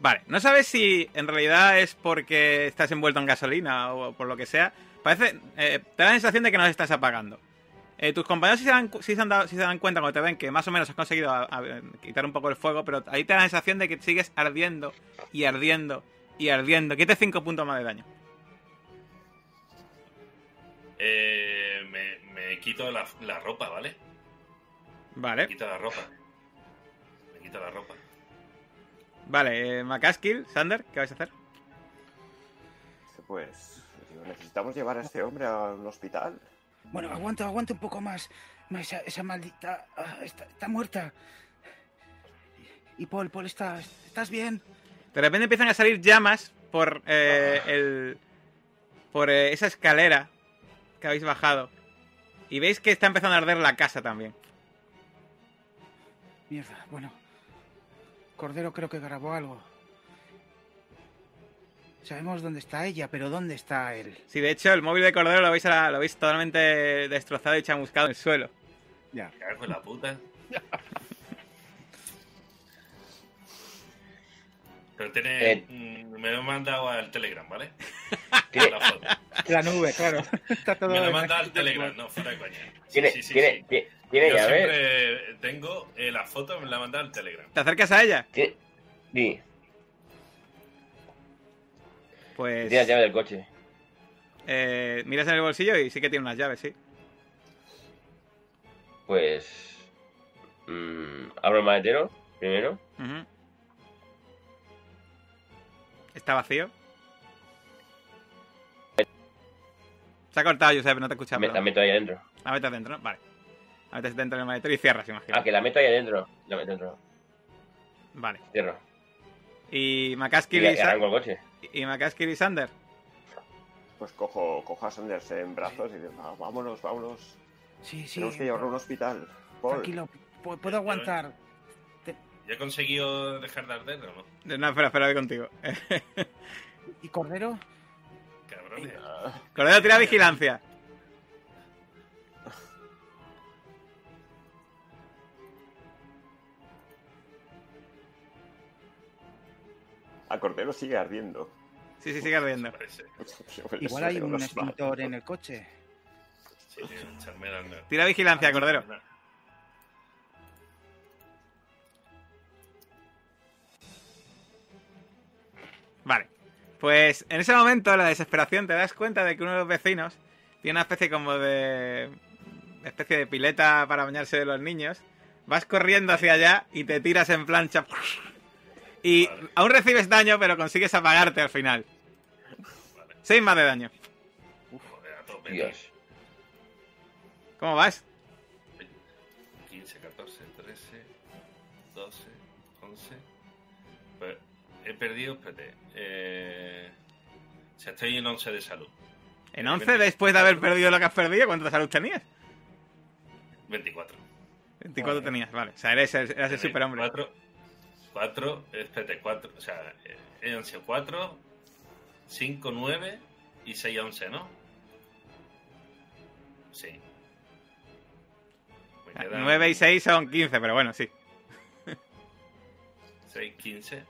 Speaker 1: Vale, no sabes si en realidad es porque estás envuelto en gasolina o por lo que sea. Parece. eh, te da la sensación de que no estás apagando. Eh, tus compañeros sí se, dan, sí se han dado- sí se dan cuenta cuando te ven que más o menos has conseguido a- a- quitar un poco el fuego, pero ahí te da la sensación de que sigues ardiendo y ardiendo y ardiendo. Quite 5 puntos más de daño.
Speaker 4: Eh, me, me quito la, la ropa, ¿vale? Me
Speaker 1: Vale,
Speaker 4: quito la ropa. Me quito la ropa.
Speaker 1: Vale. Eh, Macaskill, Sander, ¿qué vais a hacer?
Speaker 5: Pues digo, necesitamos llevar a este hombre a un hospital.
Speaker 2: Bueno, aguanta, aguanta un poco más. Esa, esa maldita... ah, está, está muerta. Y Paul, Paul, ¿estás, ¿estás bien?
Speaker 1: De repente empiezan a salir llamas por eh, el. por eh, esa escalera que habéis bajado. Y veis que está empezando a arder la casa también.
Speaker 2: Mierda, bueno. Cordero creo que grabó algo. Sabemos dónde está ella, pero ¿dónde está él?
Speaker 1: Sí, de hecho, el móvil de Cordero lo veis, a- lo veis totalmente destrozado y chamuscado en el suelo.
Speaker 2: Ya.
Speaker 4: Me cago en la puta. Pero tiene.
Speaker 3: Eh.
Speaker 4: Me lo he mandado al Telegram, ¿vale?
Speaker 3: Tiene,
Speaker 4: La foto.
Speaker 2: La nube, claro. Está todo
Speaker 4: Me lo he mandado al Telegram, no, fuera de coña. Sí,
Speaker 3: tiene,
Speaker 4: sí, sí,
Speaker 3: tiene,
Speaker 4: sí.
Speaker 3: Tiene,
Speaker 4: Yo
Speaker 3: llave.
Speaker 4: siempre tengo eh, la foto, me la he mandado al Telegram.
Speaker 1: ¿Te acercas a ella?
Speaker 3: Tiene, sí,
Speaker 1: Pues.
Speaker 3: tiene la llave del coche.
Speaker 1: eh, miras en el bolsillo y sí que tiene unas llaves, sí.
Speaker 3: Pues. mm, abro el maletero primero.
Speaker 1: Está vacío. Se ha cortado, Josep, no te escuchaba.
Speaker 3: La meto ahí adentro.
Speaker 1: La metes dentro, ¿no? Vale. La metes dentro del maletero y cierras, imagino.
Speaker 3: Ah, que la meto ahí adentro. La meto dentro.
Speaker 1: Vale.
Speaker 3: Cierro.
Speaker 1: Y Macaskill y,
Speaker 3: y arranco el coche.
Speaker 1: y Sander.
Speaker 5: Pues cojo, cojo a Sanders en brazos y digo, "Va, vámonos, vámonos.
Speaker 2: Sí, sí.
Speaker 5: Tenemos que llevarlo a un hospital. Paul,
Speaker 2: Tranquilo, pu- puedo aguantar.
Speaker 4: ¿Ya he conseguido dejar de arder o no?
Speaker 1: No, espera, espera, voy contigo.
Speaker 2: ¿Y Cordero?
Speaker 4: Cabrones.
Speaker 1: Cordero, tira vigilancia.
Speaker 5: A Cordero sigue ardiendo.
Speaker 1: Sí, sí, sigue ardiendo.
Speaker 2: Igual hay un extintor en el coche.
Speaker 4: Sí, tío,
Speaker 1: Tira vigilancia, Cordero. Vale. Pues en ese momento, en la desesperación, te das cuenta de que uno de los vecinos tiene una especie como de. especie de pileta para bañarse de los niños. Vas corriendo hacia allá y te tiras en plancha. Y
Speaker 4: Vale.
Speaker 1: aún recibes daño, pero consigues apagarte al final.
Speaker 4: Vale.
Speaker 1: 6 más de daño.
Speaker 4: Joder, a tope.
Speaker 3: Dios.
Speaker 1: ¿Cómo vas?
Speaker 4: 15, 14, 13, 12, 11. Pues he perdido, espérate. Eh, o sea, estoy en 11 de salud.
Speaker 1: En 11, después de haber perdido lo que has perdido, ¿cuánta salud tenías?
Speaker 4: 24.
Speaker 1: 24
Speaker 2: Joder.
Speaker 1: tenías, vale. O sea, eres el, eras el superhombre.
Speaker 4: 4, 4, espérate, 4. O sea, eh, he 11, 4, 5, 9 y 6, 11, ¿no? Sí. Me quedan
Speaker 1: 9 y 6 son 15, pero bueno, sí.
Speaker 4: 6, 15.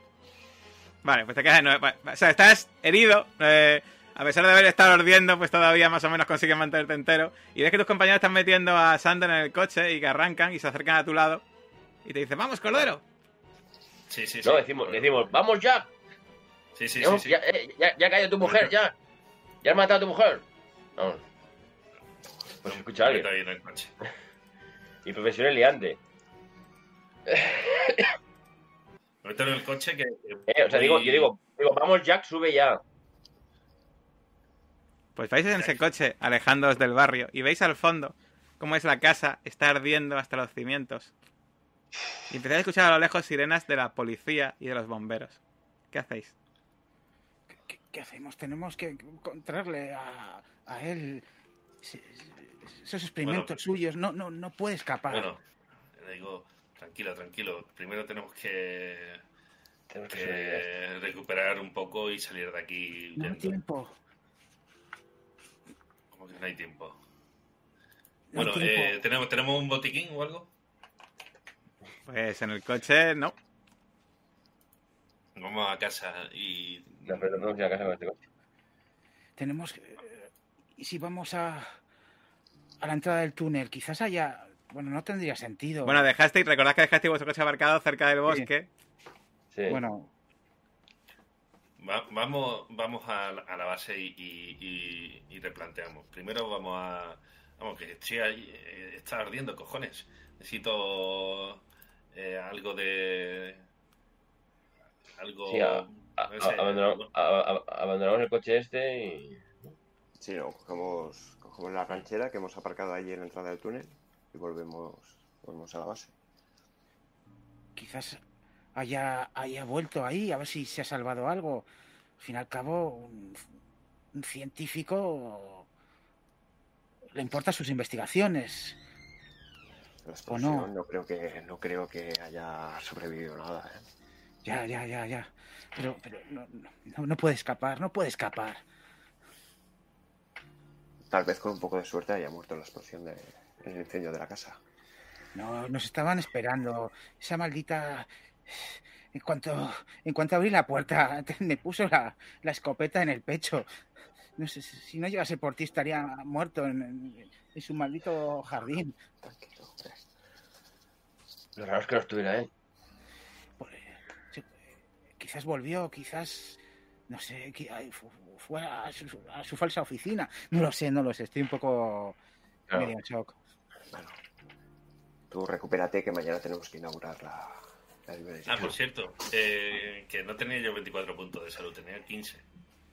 Speaker 1: Vale, pues te quedas en 9. O sea, estás herido. eh, a pesar de haber estado ardiendo, pues todavía más o menos consigues mantenerte entero. Y ves que tus compañeros están metiendo a Sander en el coche y que arrancan y se acercan a tu lado. Y te dicen, vamos, Cordero.
Speaker 4: Sí, sí, sí.
Speaker 3: No, decimos, decimos, vamos ya.
Speaker 4: Sí, sí, sí.
Speaker 3: Vamos,
Speaker 4: sí.
Speaker 3: Ya, eh, ya, ya cayó tu mujer, ya. Ya has matado a tu mujer. No. Pues escucha alguien.
Speaker 4: el coche.
Speaker 3: Y profesional liante.
Speaker 4: Meto en el coche que. que
Speaker 3: Eh, o sea,
Speaker 4: voy-
Speaker 3: digo, yo digo, digo, vamos Jack, sube ya.
Speaker 1: Pues vais en ese coche, alejándoos del barrio. Y veis al fondo cómo es la casa, está ardiendo hasta los cimientos. Y empezáis a escuchar a lo lejos sirenas de la policía y de los bomberos. ¿Qué hacéis?
Speaker 2: ¿Qué, qué hacemos? Tenemos que encontrarle a, a él. Se- Esos experimentos
Speaker 4: Bueno.
Speaker 2: suyos. No, no, no puede escapar.
Speaker 4: Bueno, le digo, tranquilo, tranquilo. Primero tenemos que,
Speaker 3: Tenemos que subir esto.
Speaker 4: que recuperar un poco y salir de aquí.
Speaker 2: no hay tiempo.
Speaker 4: Como que no hay tiempo.
Speaker 2: No hay
Speaker 4: Bueno,
Speaker 2: tiempo.
Speaker 4: eh, ¿tenemos, ¿tenemos un botiquín o algo?
Speaker 1: Pues en el coche, no.
Speaker 4: Vamos a casa y.
Speaker 3: No, pero no vamos a casa con este coche.
Speaker 2: Tenemos. que- ¿Y si vamos a. a la entrada del túnel? Quizás haya. Bueno, no tendría sentido.
Speaker 1: Bueno, dejasteis, recordad que dejasteis vuestro coche aparcado cerca del bosque.
Speaker 3: Sí.
Speaker 2: Bueno,
Speaker 4: Va- vamos, vamos a, la- a la base y, y- y- y replanteamos. Primero vamos a. Vamos, que estoy ahí, eh, está ardiendo, cojones. Necesito eh, algo de. Algo.
Speaker 3: Sí, a- a-
Speaker 4: no sé,
Speaker 3: abandonamos, a- a- abandonamos el coche este y.
Speaker 5: Sí, no, cogemos, cogemos la ranchera que hemos aparcado ahí en la entrada del túnel y volvemos, volvemos a la base.
Speaker 2: quizás haya, haya vuelto ahí, a ver si se ha salvado algo. Al fin y al cabo, un, un científico le importan sus investigaciones.
Speaker 5: La explosión
Speaker 2: no?
Speaker 5: no? creo que no creo que haya sobrevivido nada. ¿eh?
Speaker 2: Ya, ya, ya, ya. Pero, pero no, no, no puede escapar, no puede escapar.
Speaker 5: Tal vez con un poco de suerte haya muerto en la explosión de, en el incendio de la casa.
Speaker 2: No, nos estaban esperando. Esa maldita. En cuanto, en cuanto abrí la puerta, me puso la, la escopeta en el pecho. No sé, si no llegase por ti estaría muerto en, en- en su maldito jardín.
Speaker 5: Tranquilo, hombre.
Speaker 3: Lo raro es que no estuviera él.
Speaker 2: Pues, quizás volvió, quizás. No sé, fue a su, a su falsa oficina. No lo sé, no lo sé. Estoy un poco
Speaker 3: Claro.
Speaker 2: medio en shock.
Speaker 5: Bueno, tú recupérate que mañana tenemos que inaugurar la, la librería.
Speaker 4: Ah, por cierto, eh, que no tenía yo 24 puntos de salud, tenía 15.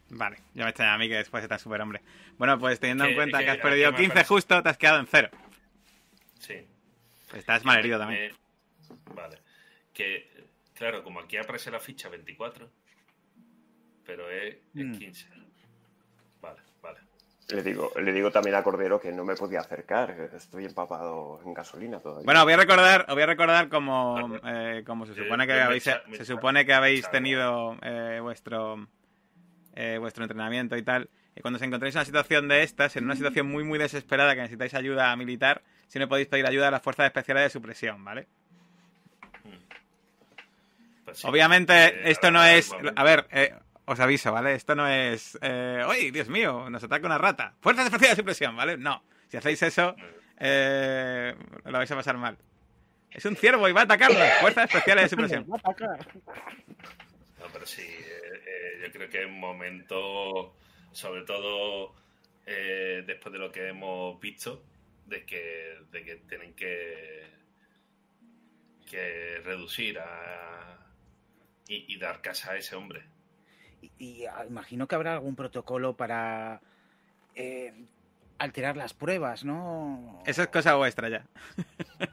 Speaker 1: Vale, ya me extraña a mí que después de tan superhombre. Bueno, pues teniendo en cuenta que, has perdido
Speaker 4: que me
Speaker 1: 15
Speaker 4: parece-
Speaker 1: justo, te has quedado en cero.
Speaker 4: Sí.
Speaker 1: Estás mal herido también.
Speaker 4: Me- Vale. Que, claro, como aquí aparece la ficha 24, pero es, es
Speaker 2: Mm.
Speaker 4: 15. Vale, vale.
Speaker 5: Le digo, le digo también a Cordero que no me podía acercar, estoy empapado en gasolina todavía.
Speaker 1: Bueno, os voy a recordar, os voy a recordar como, eh, como se supone que habéis,
Speaker 4: me
Speaker 1: se supone que habéis tenido eh, vuestro eh, vuestro entrenamiento y tal. Y cuando os encontréis en una situación de estas, en una situación muy muy desesperada que necesitáis ayuda militar, si no podéis pedir ayuda a las fuerzas especiales de supresión, ¿vale?
Speaker 4: Pues sí.
Speaker 1: Obviamente
Speaker 4: Eh,
Speaker 1: esto no es, a ver, eh, os aviso, ¿vale? Esto no es, eh, ¡Uy, Dios mío! Nos ataca una rata. Fuerzas especiales de supresión, ¿vale? No. Si hacéis eso, eh, lo vais a pasar mal. Es un ciervo y va a atacarnos. Fuerzas especiales de supresión.
Speaker 4: No, pero sí, eh, eh, yo creo que es un momento, sobre todo eh, después de lo que hemos visto, de que, de que tienen que, que reducir a, y, y dar casa a ese hombre.
Speaker 2: Y, y, ah, imagino que habrá algún protocolo para eh, alterar las pruebas, ¿no?
Speaker 1: Eso es cosa vuestra ya.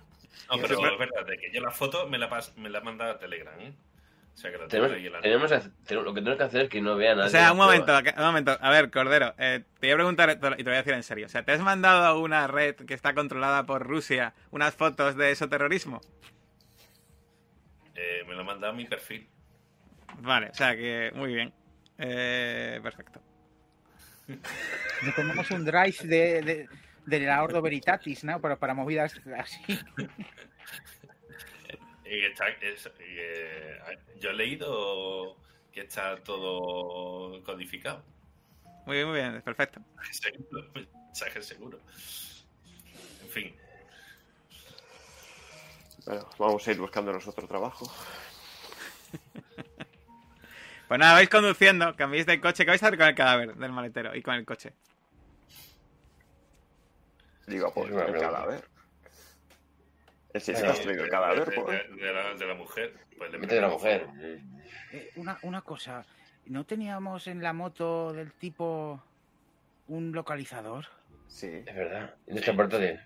Speaker 4: No, pero
Speaker 1: es
Speaker 4: verdad, de que yo la foto me la, pas- me la he mandado a Telegram, ¿eh? O sea que la
Speaker 3: Tenemos,
Speaker 4: la
Speaker 3: tenemos que hacer- tenemos- lo que tenemos que hacer es que no vean a
Speaker 1: O sea, un momento, un momento. A ver, Cordero, eh, te voy a preguntar y te lo voy a decir en serio. O sea, ¿te has mandado a una red que está controlada por Rusia unas fotos de eso terrorismo?
Speaker 4: Eh, me lo ha mandado a mi perfil.
Speaker 1: Vale, o sea que muy bien. Eh, perfecto.
Speaker 2: No tenemos un drive de, de, de la Ordo Veritatis, ¿no? Para, para movidas así.
Speaker 4: Y está, es- y, eh, yo he leído que está todo codificado.
Speaker 1: Muy bien, muy bien, perfecto.
Speaker 4: Seguro, mensaje seguro. En fin,
Speaker 5: Bueno, vamos a ir buscando nosotros trabajo.
Speaker 1: Pues nada, vais conduciendo, cambiéis de coche. ¿Qué vais a hacer con el cadáver del maletero y con el coche?
Speaker 5: Digo, pues el cadáver. El si
Speaker 4: eh,
Speaker 5: has traído el cadáver,
Speaker 4: de,
Speaker 5: pues.
Speaker 4: de- de la, de la mujer. Pues le
Speaker 3: de la mujer.
Speaker 2: Eh, una, una cosa, ¿no teníamos en la moto del tipo un localizador?
Speaker 5: Sí.
Speaker 3: Es verdad. ¿Y nuestra portátil?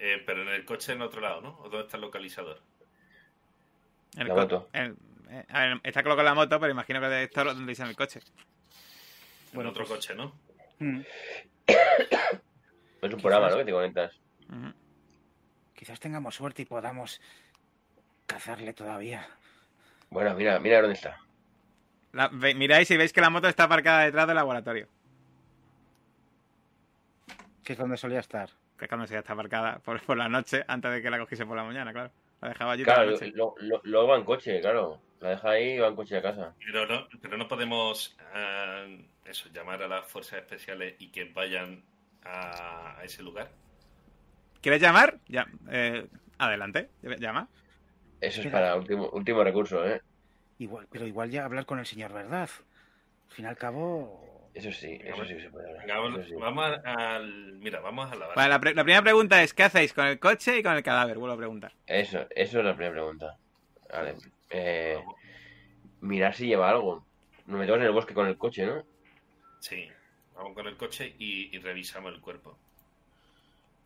Speaker 4: Eh, pero en el coche en otro lado, ¿no? ¿O dónde está el localizador?
Speaker 1: El
Speaker 3: La moto.
Speaker 1: el- eh, a ver, está colocado en la moto, pero imagino que esto lo tendréis en el coche.
Speaker 2: Bueno,
Speaker 4: en otro
Speaker 2: pues-
Speaker 4: coche, ¿no?
Speaker 2: Mm,
Speaker 3: Es un programa, ¿no? Que te comentas.
Speaker 2: Quizás tengamos suerte y podamos cazarle todavía.
Speaker 3: Bueno, mira, mira dónde está.
Speaker 1: La- ve- miráis y veis que la moto está aparcada detrás del laboratorio.
Speaker 2: Que es donde solía estar.
Speaker 1: Que es cuando se ya está aparcada por, por la noche, antes de que la cogiese por la mañana, claro. La dejaba allí toda
Speaker 3: Claro,
Speaker 1: la noche.
Speaker 3: lo- lo- luego va en coche, claro. La deja ahí y va en coche a casa.
Speaker 4: Pero no, pero no podemos eh, eso, llamar a las fuerzas especiales y que vayan a, a ese lugar.
Speaker 1: ¿Quieres llamar? Ya, eh, adelante, llama.
Speaker 3: Eso es
Speaker 2: Pero-
Speaker 3: para último, último recurso, ¿eh?
Speaker 2: Igual, pero igual ya hablar con el señor verdad. Al fin y al cabo,
Speaker 3: Eso sí, eso sí que se puede hablar.
Speaker 4: Venga, vamos,
Speaker 3: sí.
Speaker 4: vamos al. Mira, vamos a la.
Speaker 1: Vale, la, pre- la primera pregunta es: ¿qué hacéis con el coche y con el cadáver? Vuelvo a preguntar.
Speaker 3: Eso, eso es la primera pregunta. Vale. Eh, mirar si lleva algo. Nos metemos en el bosque con el coche, ¿no?
Speaker 4: Sí, vamos con el coche y, y revisamos el cuerpo.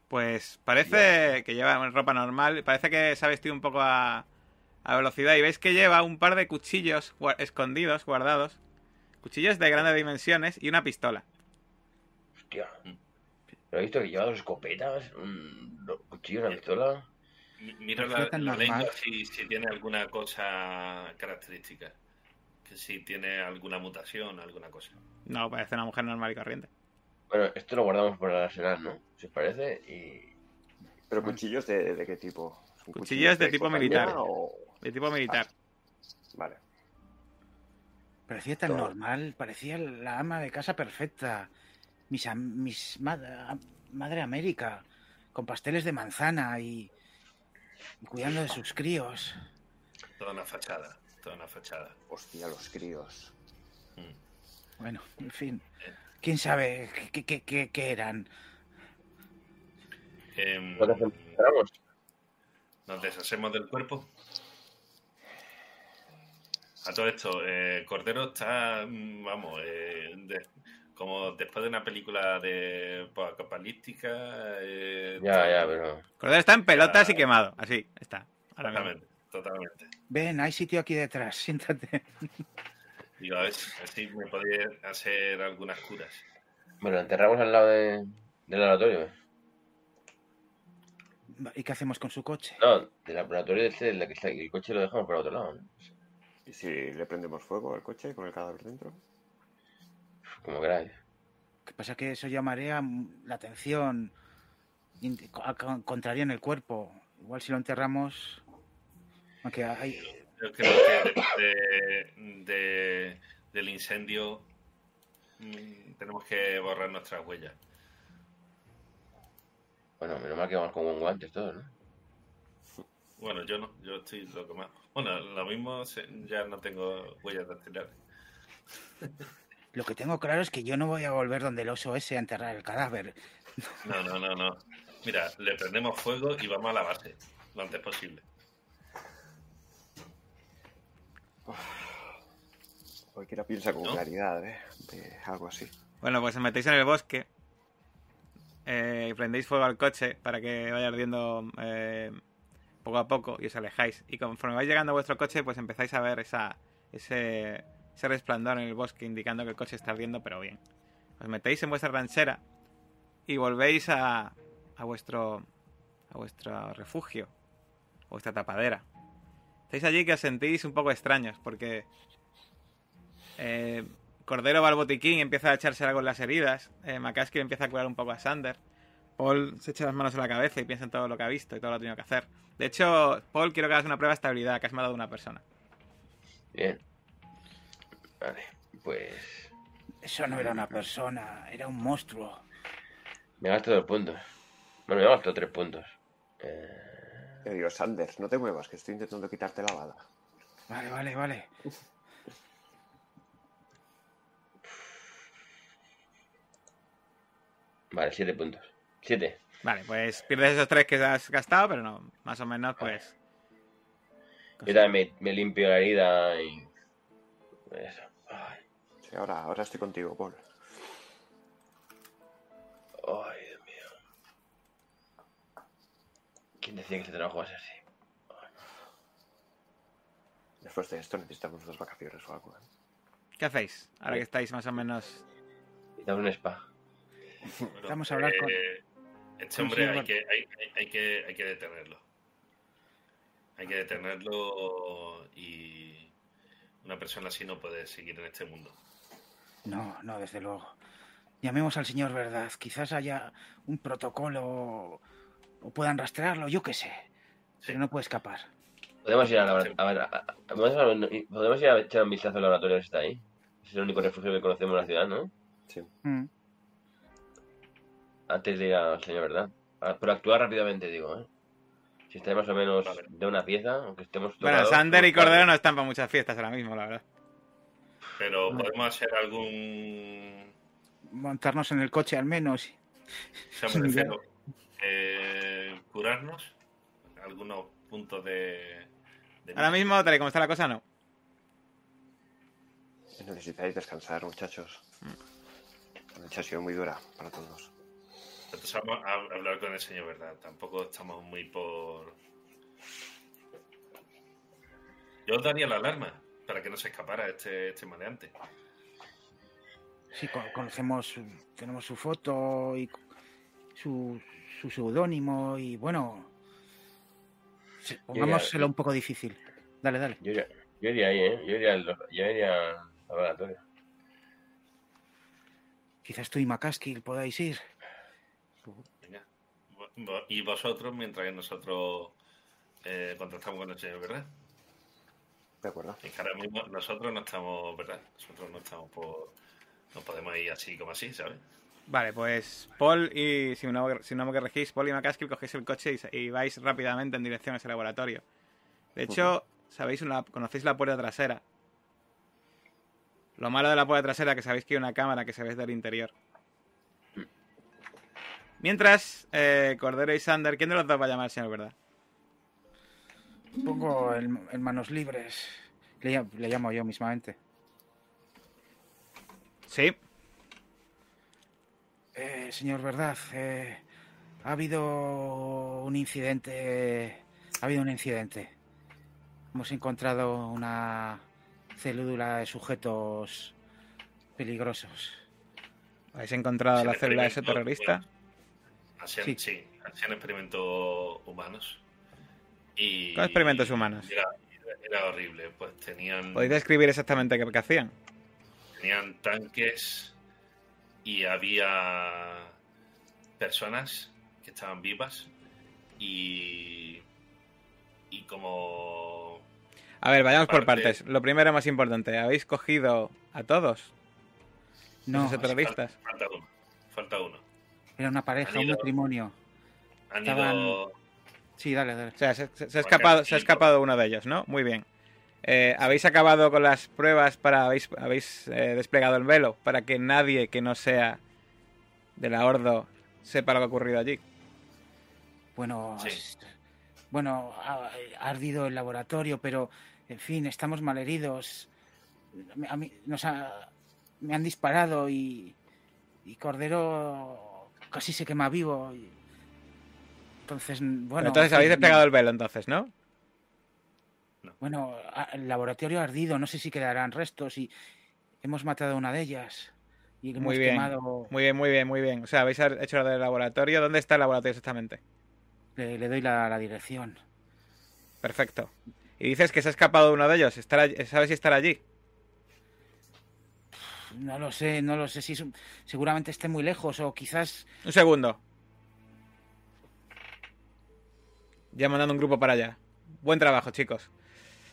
Speaker 1: Pues parece que lleva ropa normal, parece que se ha vestido un poco a, a velocidad y veis que lleva un par de cuchillos escondidos, guardados. Cuchillos de grandes dimensiones y una pistola.
Speaker 3: Hostia. Pero he visto que lleva dos escopetas, un dos cuchillos, una pistola.
Speaker 4: Mi- Mira la, la lengua si, si tiene alguna cosa característica. Que si tiene alguna mutación, alguna cosa.
Speaker 1: No, parece una mujer normal y corriente.
Speaker 3: Bueno, esto lo guardamos por el arsenal, ¿no? Si os parece. Y.
Speaker 5: ¿Pero cuchillos de, de qué tipo? ¿Son
Speaker 1: Cuchillos de tipo militar.
Speaker 5: o-
Speaker 1: De tipo militar.
Speaker 5: Vale.
Speaker 2: parecía tan
Speaker 5: Todo.
Speaker 2: normal, parecía la ama de casa perfecta. Mis, am- mis mad- madre América, con pasteles de manzana y cuidando de sus críos.
Speaker 4: Toda una fachada. Toda una fachada.
Speaker 5: Hostia, los críos.
Speaker 4: Mm.
Speaker 2: Bueno, en fin, quién sabe qué, qué- qué- qué eran.
Speaker 3: ¿Entramos?
Speaker 4: nos deshacemos del cuerpo. A todo esto, eh, Cordero está, mm, vamos, eh, de- como después de una película de apocalíptica. Eh,
Speaker 3: Ya, ya, pero.
Speaker 1: Cordero está en pelotas y quemado. Así, está. Ahora mismo.
Speaker 4: Totalmente, totalmente.
Speaker 2: Ven, hay sitio aquí detrás, siéntate.
Speaker 4: Digo, a ver, si- me podía hacer algunas curas.
Speaker 3: Bueno, enterramos al lado de, del laboratorio.
Speaker 2: ¿Y qué hacemos con su coche?
Speaker 3: No, del laboratorio este, el, que está, el coche lo dejamos por otro lado. ¿no?
Speaker 5: ¿Y si le prendemos fuego al coche con el cadáver dentro?
Speaker 3: Como queráis.
Speaker 2: ¿Qué pasa? Que eso llamaría la atención, contraría en el cuerpo. Igual si lo enterramos... Aunque hay...
Speaker 4: Yo creo que de- de- del incendio mm, tenemos que borrar nuestras huellas.
Speaker 3: Bueno, menos mal que vamos con guantes todos, ¿no?
Speaker 4: Bueno, yo no, yo estoy loco más. Bueno, lo mismo ya no tengo huellas dactilares.
Speaker 2: Lo que tengo claro es que yo no voy a volver donde el oso ese a enterrar el cadáver.
Speaker 4: No, no, no, no. Mira, le prendemos fuego y vamos a la base lo antes posible.
Speaker 5: Cualquiera piensa con
Speaker 4: ¿No?
Speaker 5: claridad, ¿eh? De algo así.
Speaker 1: Bueno, pues os metéis en el bosque. eh, y prendéis fuego al coche para que vaya ardiendo eh, poco a poco y os alejáis. Y conforme vais llegando a vuestro coche, pues empezáis a ver esa, ese, ese resplandor en el bosque indicando que el coche está ardiendo, pero bien. Os metéis en vuestra ranchera y volvéis a, a vuestro a vuestro refugio, a vuestra tapadera. Estáis allí que os sentís un poco extraños porque eh, Cordero va al botiquín y empieza a echarse algo en las heridas. Eh, McCaskill empieza a curar un poco a Sander. Paul se echa las manos en la cabeza y piensa en todo lo que ha visto y todo lo que ha tenido que hacer. De hecho, Paul, quiero que hagas una prueba de estabilidad que has matado a una persona.
Speaker 3: Bien. Vale, pues.
Speaker 2: Eso no era una persona, era un monstruo.
Speaker 3: Me gasto dos puntos. Bueno, me gasto tres puntos. Eh,
Speaker 5: Yo digo, Sanders, no te muevas, que estoy intentando quitarte la bala.
Speaker 2: Vale, vale, vale.
Speaker 3: vale, siete puntos. Siete.
Speaker 1: Vale, pues pierdes esos tres que has gastado, pero no, más o menos, pues.
Speaker 3: Yo también me, me limpio la herida y. Eso.
Speaker 5: Sí, ahora, ahora estoy contigo, Paul.
Speaker 3: ay, Dios mío. ¿Quién decía que este trabajo va a ser así?
Speaker 5: Después de esto necesitamos unas vacaciones o algo. ¿eh?
Speaker 1: ¿Qué hacéis? Ahora que estáis más o menos.
Speaker 3: Necesitamos un spa.
Speaker 4: Bueno,
Speaker 2: Vamos a hablar con-
Speaker 4: eh, Este hombre hay que, hay, hay- hay que, hay que detenerlo. Hay que detenerlo y una persona así no puede seguir en este mundo.
Speaker 2: No, no, desde luego. Llamemos al señor verdad. Quizás haya un protocolo o puedan rastrearlo, yo qué sé. Pero no puede escapar.
Speaker 3: Podemos ir a la a ver, a- a- podemos, a- podemos ir a echar un vistazo al laboratorio que está ahí. Es el único refugio que conocemos en la ciudad, ¿no?
Speaker 5: Sí.
Speaker 2: Mm.
Speaker 3: Antes de ir al señor, ¿verdad? Pero actuar rápidamente, digo, ¿eh? Si está más o menos de una pieza, aunque estemos
Speaker 1: Bueno, Sander y
Speaker 3: somos
Speaker 1: Cordero no están para muchas fiestas ahora mismo, la verdad.
Speaker 4: Pero podemos hacer algún.
Speaker 2: Montarnos en el coche al menos.
Speaker 4: O sea, me refiero. eh, curarnos. Algunos puntos de. de
Speaker 1: Ahora mismo, tal y como está la cosa, no.
Speaker 5: Necesitáis descansar, muchachos. La noche ha sido muy dura para todos.
Speaker 4: Entonces vamos a hablar con el señor, ¿verdad? Tampoco estamos muy por. Yo os daría la alarma para que no se escapara este, este maleante.
Speaker 2: Sí, co- conocemos, tenemos su foto y su, su seudónimo y bueno, sí, pongámoselo un poco difícil. Dale, dale.
Speaker 3: Yo iría, yo iría ahí, ¿eh? Yo iría al, yo iría al laboratorio.
Speaker 2: Quizás tú y McCaskill podáis ir.
Speaker 4: Venga. Y vosotros, mientras que nosotros eh, contactamos con el señor, ¿verdad?
Speaker 5: De acuerdo.
Speaker 4: Es que ahora mismo nosotros no estamos, ¿verdad? Nosotros no estamos por. No podemos ir así como así, ¿sabes?
Speaker 1: Vale, pues Paul y, si no, si no me corregís, Paul y McCaskill cogéis el coche y, vais rápidamente en dirección a ese laboratorio. De hecho, sabéis una, conocéis la puerta trasera. Lo malo de la puerta trasera es que sabéis que hay una cámara que se ve desde el interior. Mientras, eh, Cordero y Sander, ¿quién de los dos va a llamar al señor, verdad?
Speaker 2: Pongo el, el manos libres. Le, llam- le llamo yo mismamente.
Speaker 1: Sí.
Speaker 2: Eh, señor Verdad, eh, ha habido un incidente. Ha habido un incidente. Hemos encontrado una célula de sujetos peligrosos.
Speaker 1: ¿Habéis encontrado la célula de ese terrorista?
Speaker 4: Hacían,
Speaker 2: Sí.
Speaker 4: sí. hacían experimentos humanos. Y,
Speaker 1: ¿Qué experimentos humanos?
Speaker 4: Era, era horrible, pues tenían,
Speaker 1: ¿Podéis describir exactamente qué, qué hacían?
Speaker 4: tenían tanques y había personas que estaban vivas y, y como
Speaker 1: A ver, vayamos por
Speaker 4: Parte-
Speaker 1: partes. Lo primero más importante, ¿habéis cogido a todos?
Speaker 2: No,
Speaker 1: terroristas.
Speaker 4: falta uno, falta uno.
Speaker 2: era una pareja, un matrimonio.
Speaker 4: Han
Speaker 2: Estaban-
Speaker 4: ido
Speaker 2: Sí, dale, dale.
Speaker 1: O sea, se, se- se ha, escapado, se ha escapado uno de ellos, ¿no? Muy bien. Eh, ¿Habéis acabado con las pruebas para... ¿Habéis, habéis eh, desplegado el velo para que nadie que no sea de la Ordo sepa lo que ha ocurrido allí?
Speaker 2: Bueno,
Speaker 4: Sí.
Speaker 2: es- bueno, ha, ha ardido el laboratorio, pero en fin, estamos malheridos. A mí nos ha- me han disparado y, y Cordero casi se quema vivo. y- entonces, bueno.
Speaker 1: entonces
Speaker 2: en
Speaker 1: habéis
Speaker 2: fin,
Speaker 1: desplegado el velo, entonces, ¿no?
Speaker 2: Bueno, el laboratorio ha ardido, no sé si quedarán restos y hemos matado a una de ellas. Y hemos
Speaker 1: Muy bien.
Speaker 2: quemado.
Speaker 1: Muy bien, muy bien, muy bien. O sea, habéis hecho lo del laboratorio. ¿Dónde está el laboratorio exactamente?
Speaker 2: Le, le doy la, la dirección.
Speaker 1: Perfecto. Y dices que se ha escapado uno de ellos. ¿Estará, ¿Sabes si estará allí?
Speaker 2: No lo sé, no lo sé si es un- seguramente esté muy lejos o quizás
Speaker 1: Un segundo. Ya mandando un grupo para allá. Buen trabajo, chicos.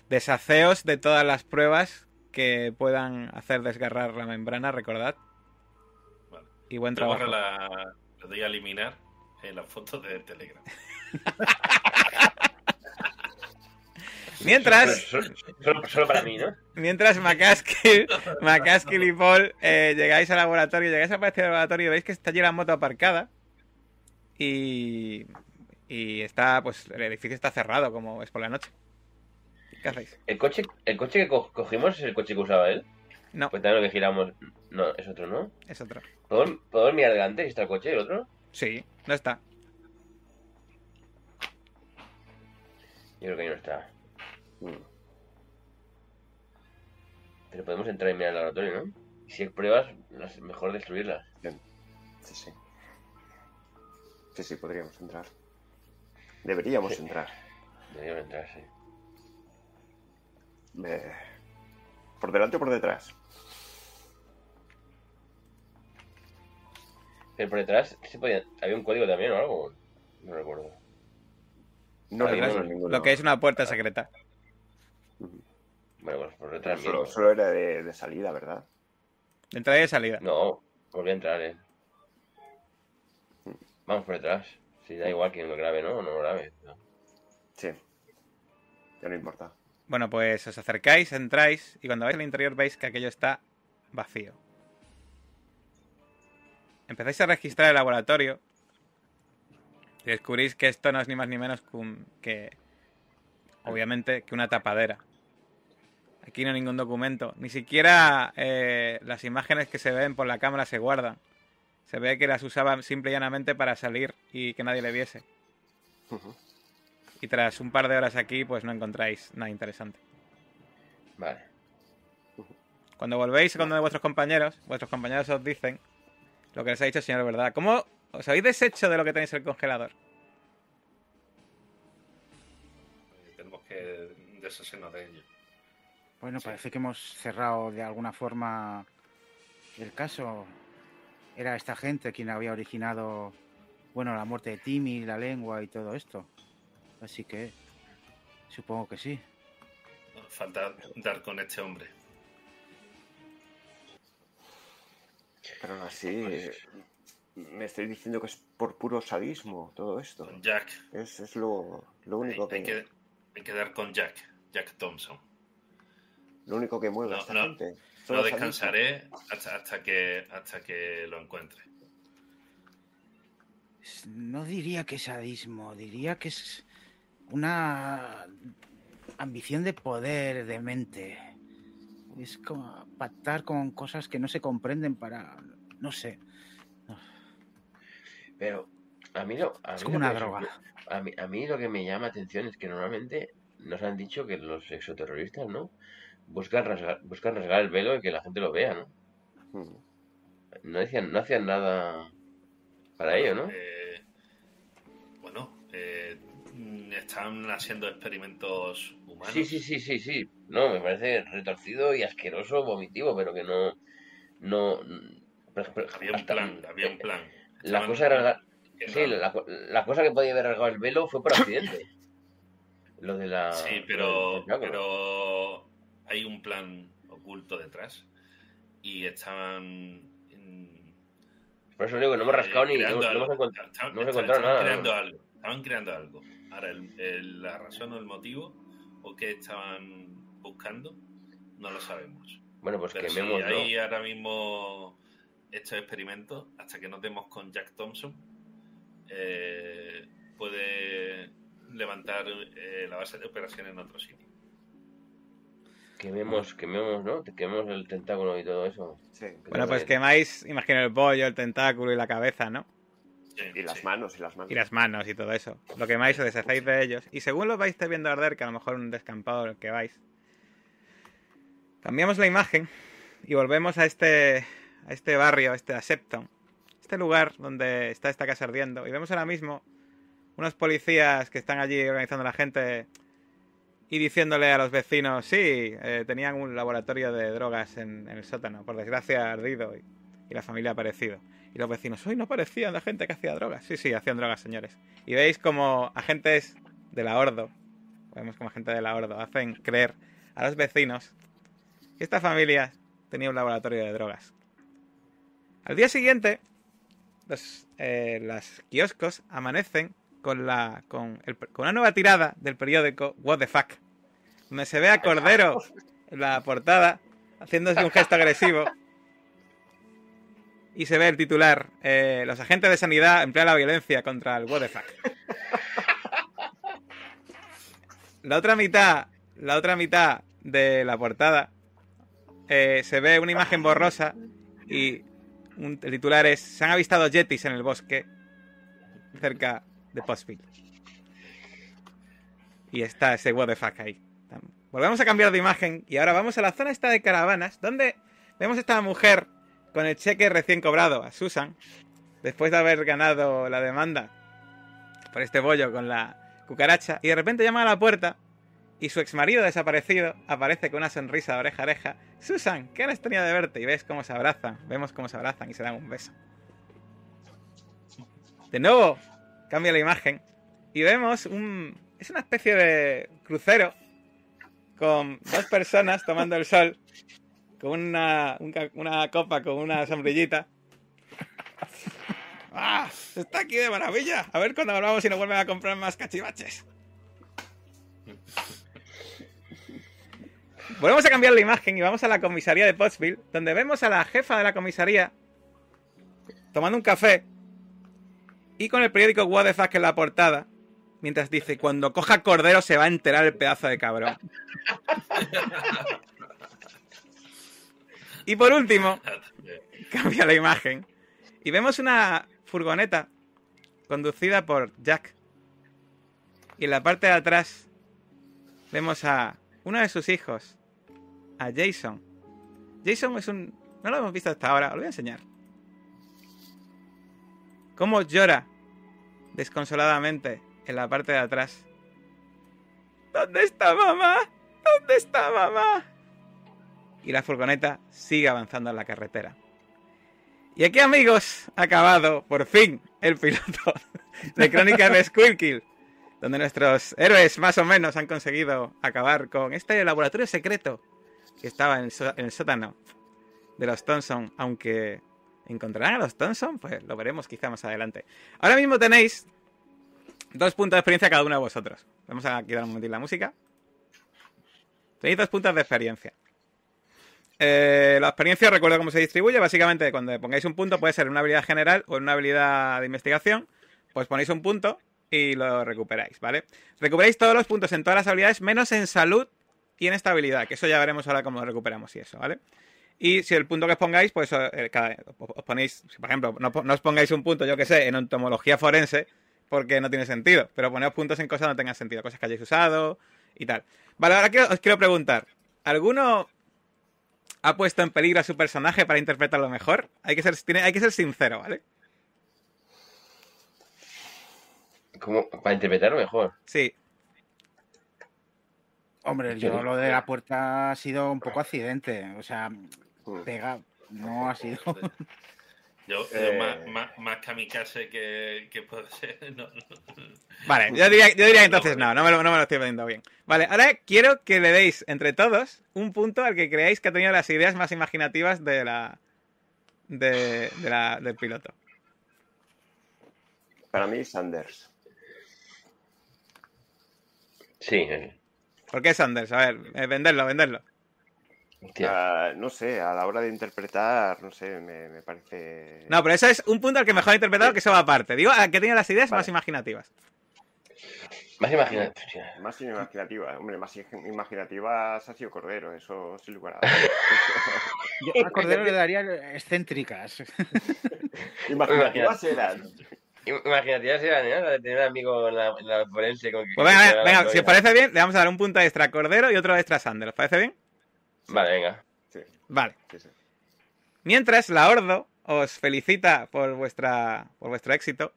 Speaker 1: Deshaceos de todas las pruebas que puedan hacer desgarrar la membrana, recordad.
Speaker 4: Vale.
Speaker 1: Y buen
Speaker 4: Yo
Speaker 1: trabajo.
Speaker 4: la, le doy a eliminar en la foto de Telegram.
Speaker 1: Mientras,
Speaker 3: Solo, solo- solo para mí, ¿no?
Speaker 1: mientras McCaskill, McCaskill y Paul eh, llegáis al laboratorio, llegáis patio del laboratorio y veis que está allí la moto aparcada. Y, y está, pues, el edificio está cerrado, como es por la noche. ¿Qué hacéis?
Speaker 3: El coche, el coche que co- cogimos es el coche que usaba él.
Speaker 1: No,
Speaker 3: Pues también lo que giramos. No, es otro, ¿no?
Speaker 1: es otro.
Speaker 3: ¿Podemos, podemos mirar adelante si está el coche y el otro?
Speaker 1: Sí, no está.
Speaker 3: Yo creo que ahí no está.
Speaker 5: Mm.
Speaker 3: Pero podemos entrar y mirar el laboratorio, ¿no? Y si hay pruebas, mejor destruirlas.
Speaker 5: Sí, sí. Sí, sí, podríamos entrar. Deberíamos
Speaker 3: Sí.
Speaker 5: entrar.
Speaker 3: Deberíamos entrar, sí.
Speaker 5: Eh, ¿Por delante o por detrás?
Speaker 3: Pero por detrás se podía... había un código también o algo. No recuerdo.
Speaker 5: No recuerdo
Speaker 3: no,
Speaker 5: ninguno.
Speaker 1: Lo que es una puerta secreta.
Speaker 3: Bueno, pues por detrás
Speaker 5: Solo,
Speaker 3: mismo.
Speaker 5: solo era de, de salida, ¿verdad?
Speaker 1: De entrada y de salida.
Speaker 3: No, volví a entrar, eh. Vamos por detrás. Si da igual que lo grabe, ¿no? O no lo grabe. ¿no?
Speaker 5: Sí. Ya no importa.
Speaker 1: Bueno, pues os acercáis, entráis y cuando vais al interior veis que aquello está vacío. Empezáis a registrar el laboratorio y descubrís que esto no es ni más ni menos que, un- que obviamente, que una tapadera. Aquí no hay ningún documento. Ni siquiera eh, las imágenes que se ven por la cámara se guardan. Se ve que las usaban simple y llanamente para salir y que nadie le viese. Y tras un par de horas aquí, pues no encontráis nada interesante.
Speaker 3: Vale.
Speaker 1: Cuando volvéis con uno de vuestros compañeros, vuestros compañeros os dicen lo que les ha dicho el señor, ¿verdad? ¿Cómo os habéis deshecho de lo que tenéis en el congelador?
Speaker 4: Tenemos que deshacernos de ello.
Speaker 2: Bueno,
Speaker 4: Sí.
Speaker 2: parece que hemos cerrado de alguna forma el caso. Era esta gente quien había originado, bueno, la muerte de Timmy, la lengua y todo esto. Así que supongo que sí.
Speaker 4: Falta dar con este hombre.
Speaker 5: Pero aún así, me estoy diciendo que es por puro sadismo todo esto.
Speaker 4: Con Jack.
Speaker 5: Es, es lo, lo único
Speaker 4: hay
Speaker 5: que,
Speaker 4: que, hay que dar con Jack. Jack Thompson.
Speaker 5: lo único que mueve a esta
Speaker 4: no,
Speaker 5: gente.
Speaker 4: No descansaré hasta, hasta, que, hasta que lo encuentre.
Speaker 2: Es- No diría que es sadismo, diría que es una ambición de poder, de mente. Es como pactar con cosas que no se comprenden para, no sé,
Speaker 3: Pero a mí, lo, a
Speaker 2: es
Speaker 3: mí
Speaker 2: como
Speaker 3: lo
Speaker 2: una
Speaker 3: que-
Speaker 2: droga.
Speaker 3: A mí, a mí lo que me llama atención es que normalmente nos han dicho que los exoterroristas, ¿no? Buscan rasgar, buscan rasgar el velo y que la gente lo vea, ¿no?
Speaker 5: Mm.
Speaker 3: No, decían, no hacían nada para ello, ¿no?
Speaker 4: Eh, bueno, eh, están haciendo experimentos humanos.
Speaker 3: Sí, sí, sí, sí, sí. No, me parece retorcido y asqueroso, vomitivo, pero que no... no
Speaker 4: Había un plan, había un plan.
Speaker 3: La cosa, sí, la, la cosa que podía haber rasgado el velo fue por accidente. Lo de la...
Speaker 4: Sí, pero hay un plan oculto detrás y estaban
Speaker 3: Por eso digo que no hemos rascado ni... No, no hemos encontrado...
Speaker 4: Estaban-
Speaker 3: no hemos encontrado
Speaker 4: estaban
Speaker 3: nada.
Speaker 4: creando algo. Estaban creando algo. Ahora, el- el- la razón o el motivo o qué estaban buscando, no lo sabemos.
Speaker 3: Bueno, pues
Speaker 4: Pero si
Speaker 3: quememos, ¿no?
Speaker 4: hay ahora mismo estos experimentos, hasta que nos demos con Jack Thompson, eh, puede levantar eh, la base de operaciones en otro sitio.
Speaker 3: Quememos, quememos, ¿no? Quememos el tentáculo y todo eso.
Speaker 5: Sí.
Speaker 1: Bueno, pues
Speaker 3: Vale.
Speaker 1: quemáis, imagino, el pollo, el tentáculo y la cabeza, ¿no?
Speaker 4: Sí,
Speaker 5: Y las
Speaker 4: sí.
Speaker 5: manos, y las manos.
Speaker 1: Y las manos y todo eso. Lo quemáis o deshacéis de ellos. Y según lo vais viendo arder, que a lo mejor un descampado que vais, cambiamos la imagen y volvemos a este, a este barrio, a este Asepton. Este lugar donde está esta casa ardiendo. Y vemos ahora mismo unos policías que están allí organizando a la gente y diciéndole a los vecinos, sí, eh, tenían un laboratorio de drogas en, el sótano. Por desgracia ardido y, y la familia ha aparecido. Y los vecinos, uy, no parecían la gente que hacía drogas. Sí, sí, hacían drogas, señores. Y veis como agentes de la Ordo, vemos como agentes de la Ordo, hacen creer a los vecinos que esta familia tenía un laboratorio de drogas. Al día siguiente, los eh, las kioscos amanecen con, la, con, el- con una nueva tirada del periódico What the Fuck, donde se ve a Cordero en la portada haciéndose un gesto agresivo y se ve el titular eh, los agentes de sanidad emplean la violencia contra el what the fuck. La otra mitad, la otra mitad de la portada eh, se ve una imagen borrosa y un- el titular es se han avistado yetis en el bosque cerca de Postville. Y está ese what the fuck ahí. Volvemos a cambiar de imagen y ahora vamos a la zona esta de caravanas donde vemos a esta mujer con el cheque recién cobrado a Susan, después de haber ganado la demanda por este bollo con la cucaracha, y de repente llama a la puerta y su exmarido desaparecido aparece con una sonrisa de oreja a oreja. Susan, ¿qué ganas tenía de verte? Y ves cómo se abrazan, vemos cómo se abrazan y se dan un beso. De nuevo, cambia la imagen y vemos un... Es una especie de crucero con dos personas tomando el sol, con una, una copa, con una sombrillita. ¡Ah! Está aquí de maravilla. A ver cuando volvamos y nos vuelven a comprar más cachivaches. Volvemos a cambiar la imagen y vamos a la comisaría de Pottsville, donde vemos a la jefa de la comisaría tomando un café y con el periódico What the Fuck en la portada, mientras dice, cuando coja cordero se va a enterar el pedazo de cabrón. y por último, cambia la imagen y vemos una furgoneta conducida por Jack. Y en la parte de atrás vemos a uno de sus hijos, a Jason. Jason es un... No lo hemos visto hasta ahora, os lo voy a enseñar. Cómo llora desconsoladamente en la parte de atrás. ¿Dónde está mamá? ¿Dónde está mamá? Y la furgoneta sigue avanzando en la carretera. Y aquí, amigos, ha acabado, por fin, el piloto de Crónicas de Squirkill, donde nuestros héroes más o menos han conseguido acabar con este laboratorio secreto que estaba en el, en el sótano de los Thompson, aunque encontrarán a los Thompson, pues lo veremos quizá más adelante. Ahora mismo tenéis dos puntos de experiencia cada uno de vosotros. Vamos a quitar un momentito la música. Tenéis dos puntos de experiencia. Eh, la experiencia, recuerdo cómo se distribuye. Básicamente, cuando pongáis un punto, puede ser una habilidad general o una habilidad de investigación. Pues ponéis un punto y lo recuperáis, ¿vale? Recuperáis todos los puntos en todas las habilidades, menos en salud y en estabilidad, que eso ya veremos ahora cómo lo recuperamos y eso, ¿vale? Y si el punto que os pongáis, pues eh, cada- os ponéis, por ejemplo, no, os pongáis un punto, yo que sé, en entomología forense, porque no tiene sentido, pero poneos puntos en cosas que no tengan sentido, cosas que hayáis usado y tal. Vale, ahora quiero- os quiero preguntar, ¿alguno ha puesto en peligro a su personaje para interpretarlo mejor? Hay que ser, tiene- hay que ser sincero, ¿vale?
Speaker 3: ¿Cómo? Para interpretarlo mejor.
Speaker 1: Sí,
Speaker 2: Hombre, yo lo de la puerta ha sido un poco accidente. O sea. Pega, no ha sido.
Speaker 4: Yo, yo
Speaker 5: Eh.
Speaker 4: más, más, más kamikaze que, que puede ser. No, no.
Speaker 1: Vale, yo diría, yo diría entonces no, no me, lo, no me lo estoy poniendo bien. Vale, ahora quiero que le deis entre todos un punto al que creáis que ha tenido las ideas más imaginativas de la, de, de la del piloto.
Speaker 5: Para mí, Sanders.
Speaker 3: Sí. eh,
Speaker 1: ¿Por qué Sanders? A ver, eh, venderlo, venderlo.
Speaker 5: No sé, a la hora de interpretar, no sé, me, me parece.
Speaker 1: No, pero eso es un punto al que mejor ha interpretado, que eso va aparte. Digo, al que tiene las ideas
Speaker 5: Vale.
Speaker 1: más imaginativas.
Speaker 3: Más imagínate. hostia.
Speaker 5: Más imaginativa. Hombre, más ig- imaginativa ha sido Cordero, eso sin lugar a
Speaker 2: Yo a Cordero le daría excéntricas.
Speaker 5: Imaginativas eran.
Speaker 3: Imaginativas eran, ¿eh? La de tener un amigo en la, en la forense con que.
Speaker 1: Pues venga, venga,
Speaker 3: se
Speaker 1: si os parece bien, le vamos a dar un punto extra a Cordero y otro extra a Sanders. ¿Os parece bien?
Speaker 3: Vale, venga.
Speaker 5: Sí,
Speaker 1: Vale.
Speaker 5: sí, sí.
Speaker 1: Mientras, la Ordo os felicita por, vuestra, por vuestro éxito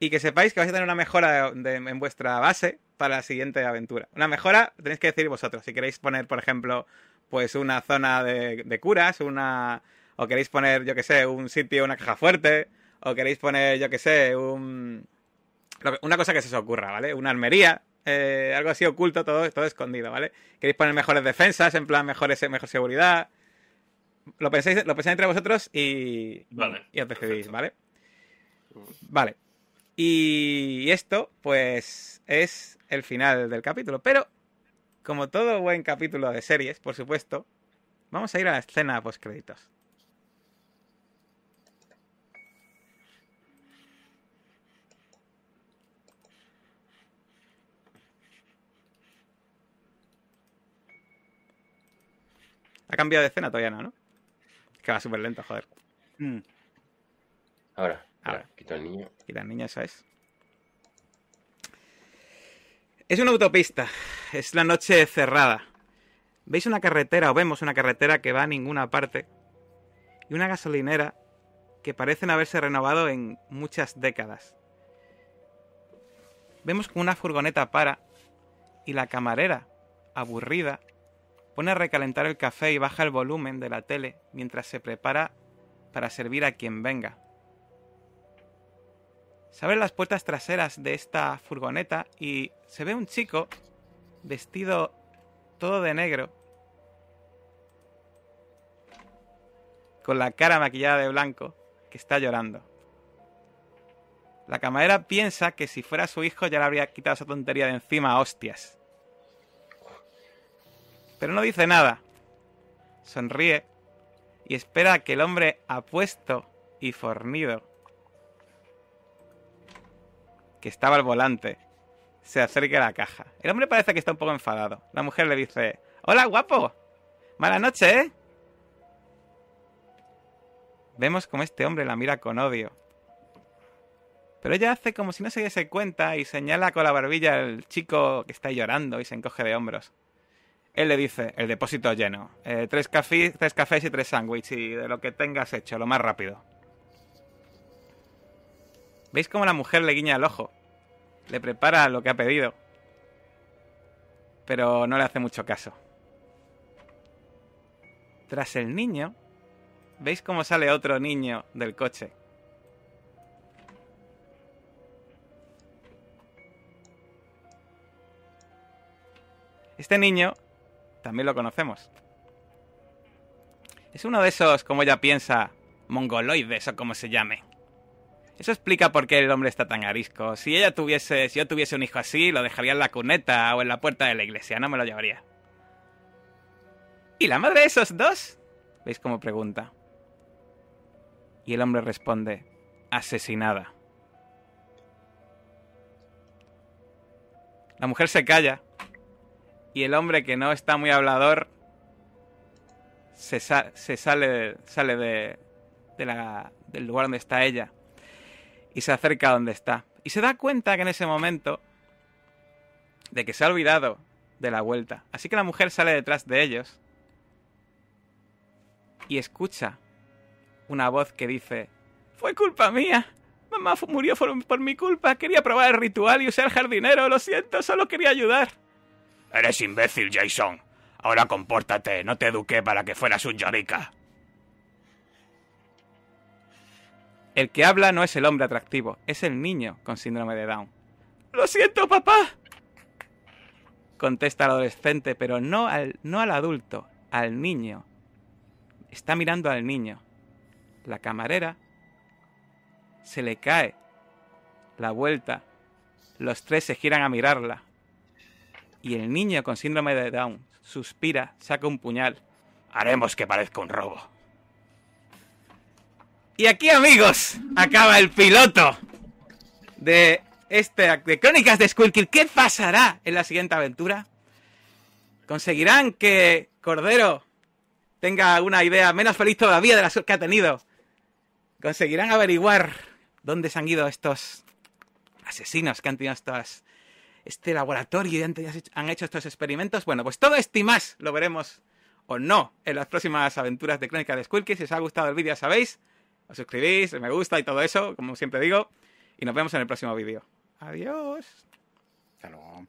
Speaker 1: y que sepáis que vais a tener una mejora de- en vuestra base para la siguiente aventura. Una mejora tenéis que decir vosotros. Si queréis poner, por ejemplo, pues una zona de, de curas, una o queréis poner, yo que sé, un sitio, una caja fuerte, o queréis poner, yo que sé, un una cosa que se os ocurra, ¿vale? Una armería, eh, algo así oculto, todo, todo escondido, ¿vale? Queréis poner mejores defensas, en plan mejores, mejor seguridad. Lo pensáis, lo pensáis entre vosotros y,
Speaker 4: Vale,
Speaker 1: y os decidís,
Speaker 4: perfecto.
Speaker 1: ¿vale? Vale. Y esto, pues, es el final del capítulo. Pero, como todo buen capítulo de series, por supuesto, vamos a ir a la escena post créditos. ¿Ha cambiado de escena todavía no, no? Es que va súper lento, joder.
Speaker 2: Mm.
Speaker 3: Ahora.
Speaker 1: Ahora.
Speaker 3: Quito al niño.
Speaker 1: Y la niña esa es. Es una autopista. Es la noche cerrada. Veis una carretera o vemos una carretera que va a ninguna parte. Y una gasolinera que parecen haberse renovado en muchas décadas. Vemos que una furgoneta para y la camarera, aburrida, pone a recalentar el café y baja el volumen de la tele mientras se prepara para servir a quien venga. Se abren las puertas traseras de esta furgoneta y se ve un chico vestido todo de negro, con la cara maquillada de blanco, que está llorando. La camarera piensa que si fuera su hijo ya le habría quitado esa tontería de encima a hostias. Pero no dice nada. Sonríe y espera a que el hombre apuesto y fornido que estaba al volante se acerque a la caja. El hombre parece que está un poco enfadado. La mujer le dice, Hola, guapo. Mala noche, ¿eh? Vemos como este hombre la mira con odio. Pero ella hace como si no se diese cuenta y señala con la barbilla al chico que está llorando y se encoge de hombros. Él le dice, el depósito lleno. Eh, tres, tres cafés y tres sándwiches y de lo que tengas hecho, lo más rápido. ¿Veis cómo la mujer le guiña el ojo? Le prepara lo que ha pedido. Pero no le hace mucho caso. Tras el niño, ¿veis cómo sale otro niño del coche? Este niño también lo conocemos. Es uno de esos, como ella piensa, mongoloides o como se llame. Eso explica por qué el hombre está tan arisco. Si ella tuviese, si yo tuviese un hijo así, lo dejaría en la cuneta o en la puerta de la iglesia, no me lo llevaría. ¿Y la madre de esos dos? ¿Veis cómo pregunta? Y el hombre responde, asesinada. La mujer se calla y el hombre que no está muy hablador se, sa- se sale, sale de, de la- del lugar donde está ella y se acerca a donde está. Y se da cuenta que en ese momento de que se ha olvidado de la vuelta. Así que la mujer sale detrás de ellos y escucha una voz que dice, fue culpa mía. Mamá murió por, por mi culpa. Quería probar el ritual y usar jardinero. Lo siento, solo quería ayudar.
Speaker 6: Eres imbécil, Jason. Ahora compórtate, no te eduqué para que fueras un llorica.
Speaker 1: El que habla no es el hombre atractivo, es el niño con síndrome de Down. Lo siento, papá. Contesta el adolescente, pero no al, no al adulto, al niño. Está mirando al niño. La camarera se le cae la vuelta. Los tres se giran a mirarla. Y el niño con síndrome de Down suspira, saca un puñal.
Speaker 6: Haremos que parezca un robo.
Speaker 1: Y aquí, amigos, acaba el piloto de este de Crónicas de Squirkill. ¿Qué pasará en la siguiente aventura? ¿Conseguirán que Cordero tenga una idea menos feliz todavía de las que ha tenido? ¿Conseguirán averiguar dónde se han ido estos asesinos que han tenido estas, este laboratorio y han, han hecho estos experimentos? Bueno, pues todo esto y más lo veremos o no en las próximas aventuras de Crónicas de Squirkill. Si os ha gustado el vídeo, ya sabéis os suscribís, me gusta y todo eso, como siempre digo. Y nos vemos en el próximo vídeo. Adiós.
Speaker 2: Hasta luego.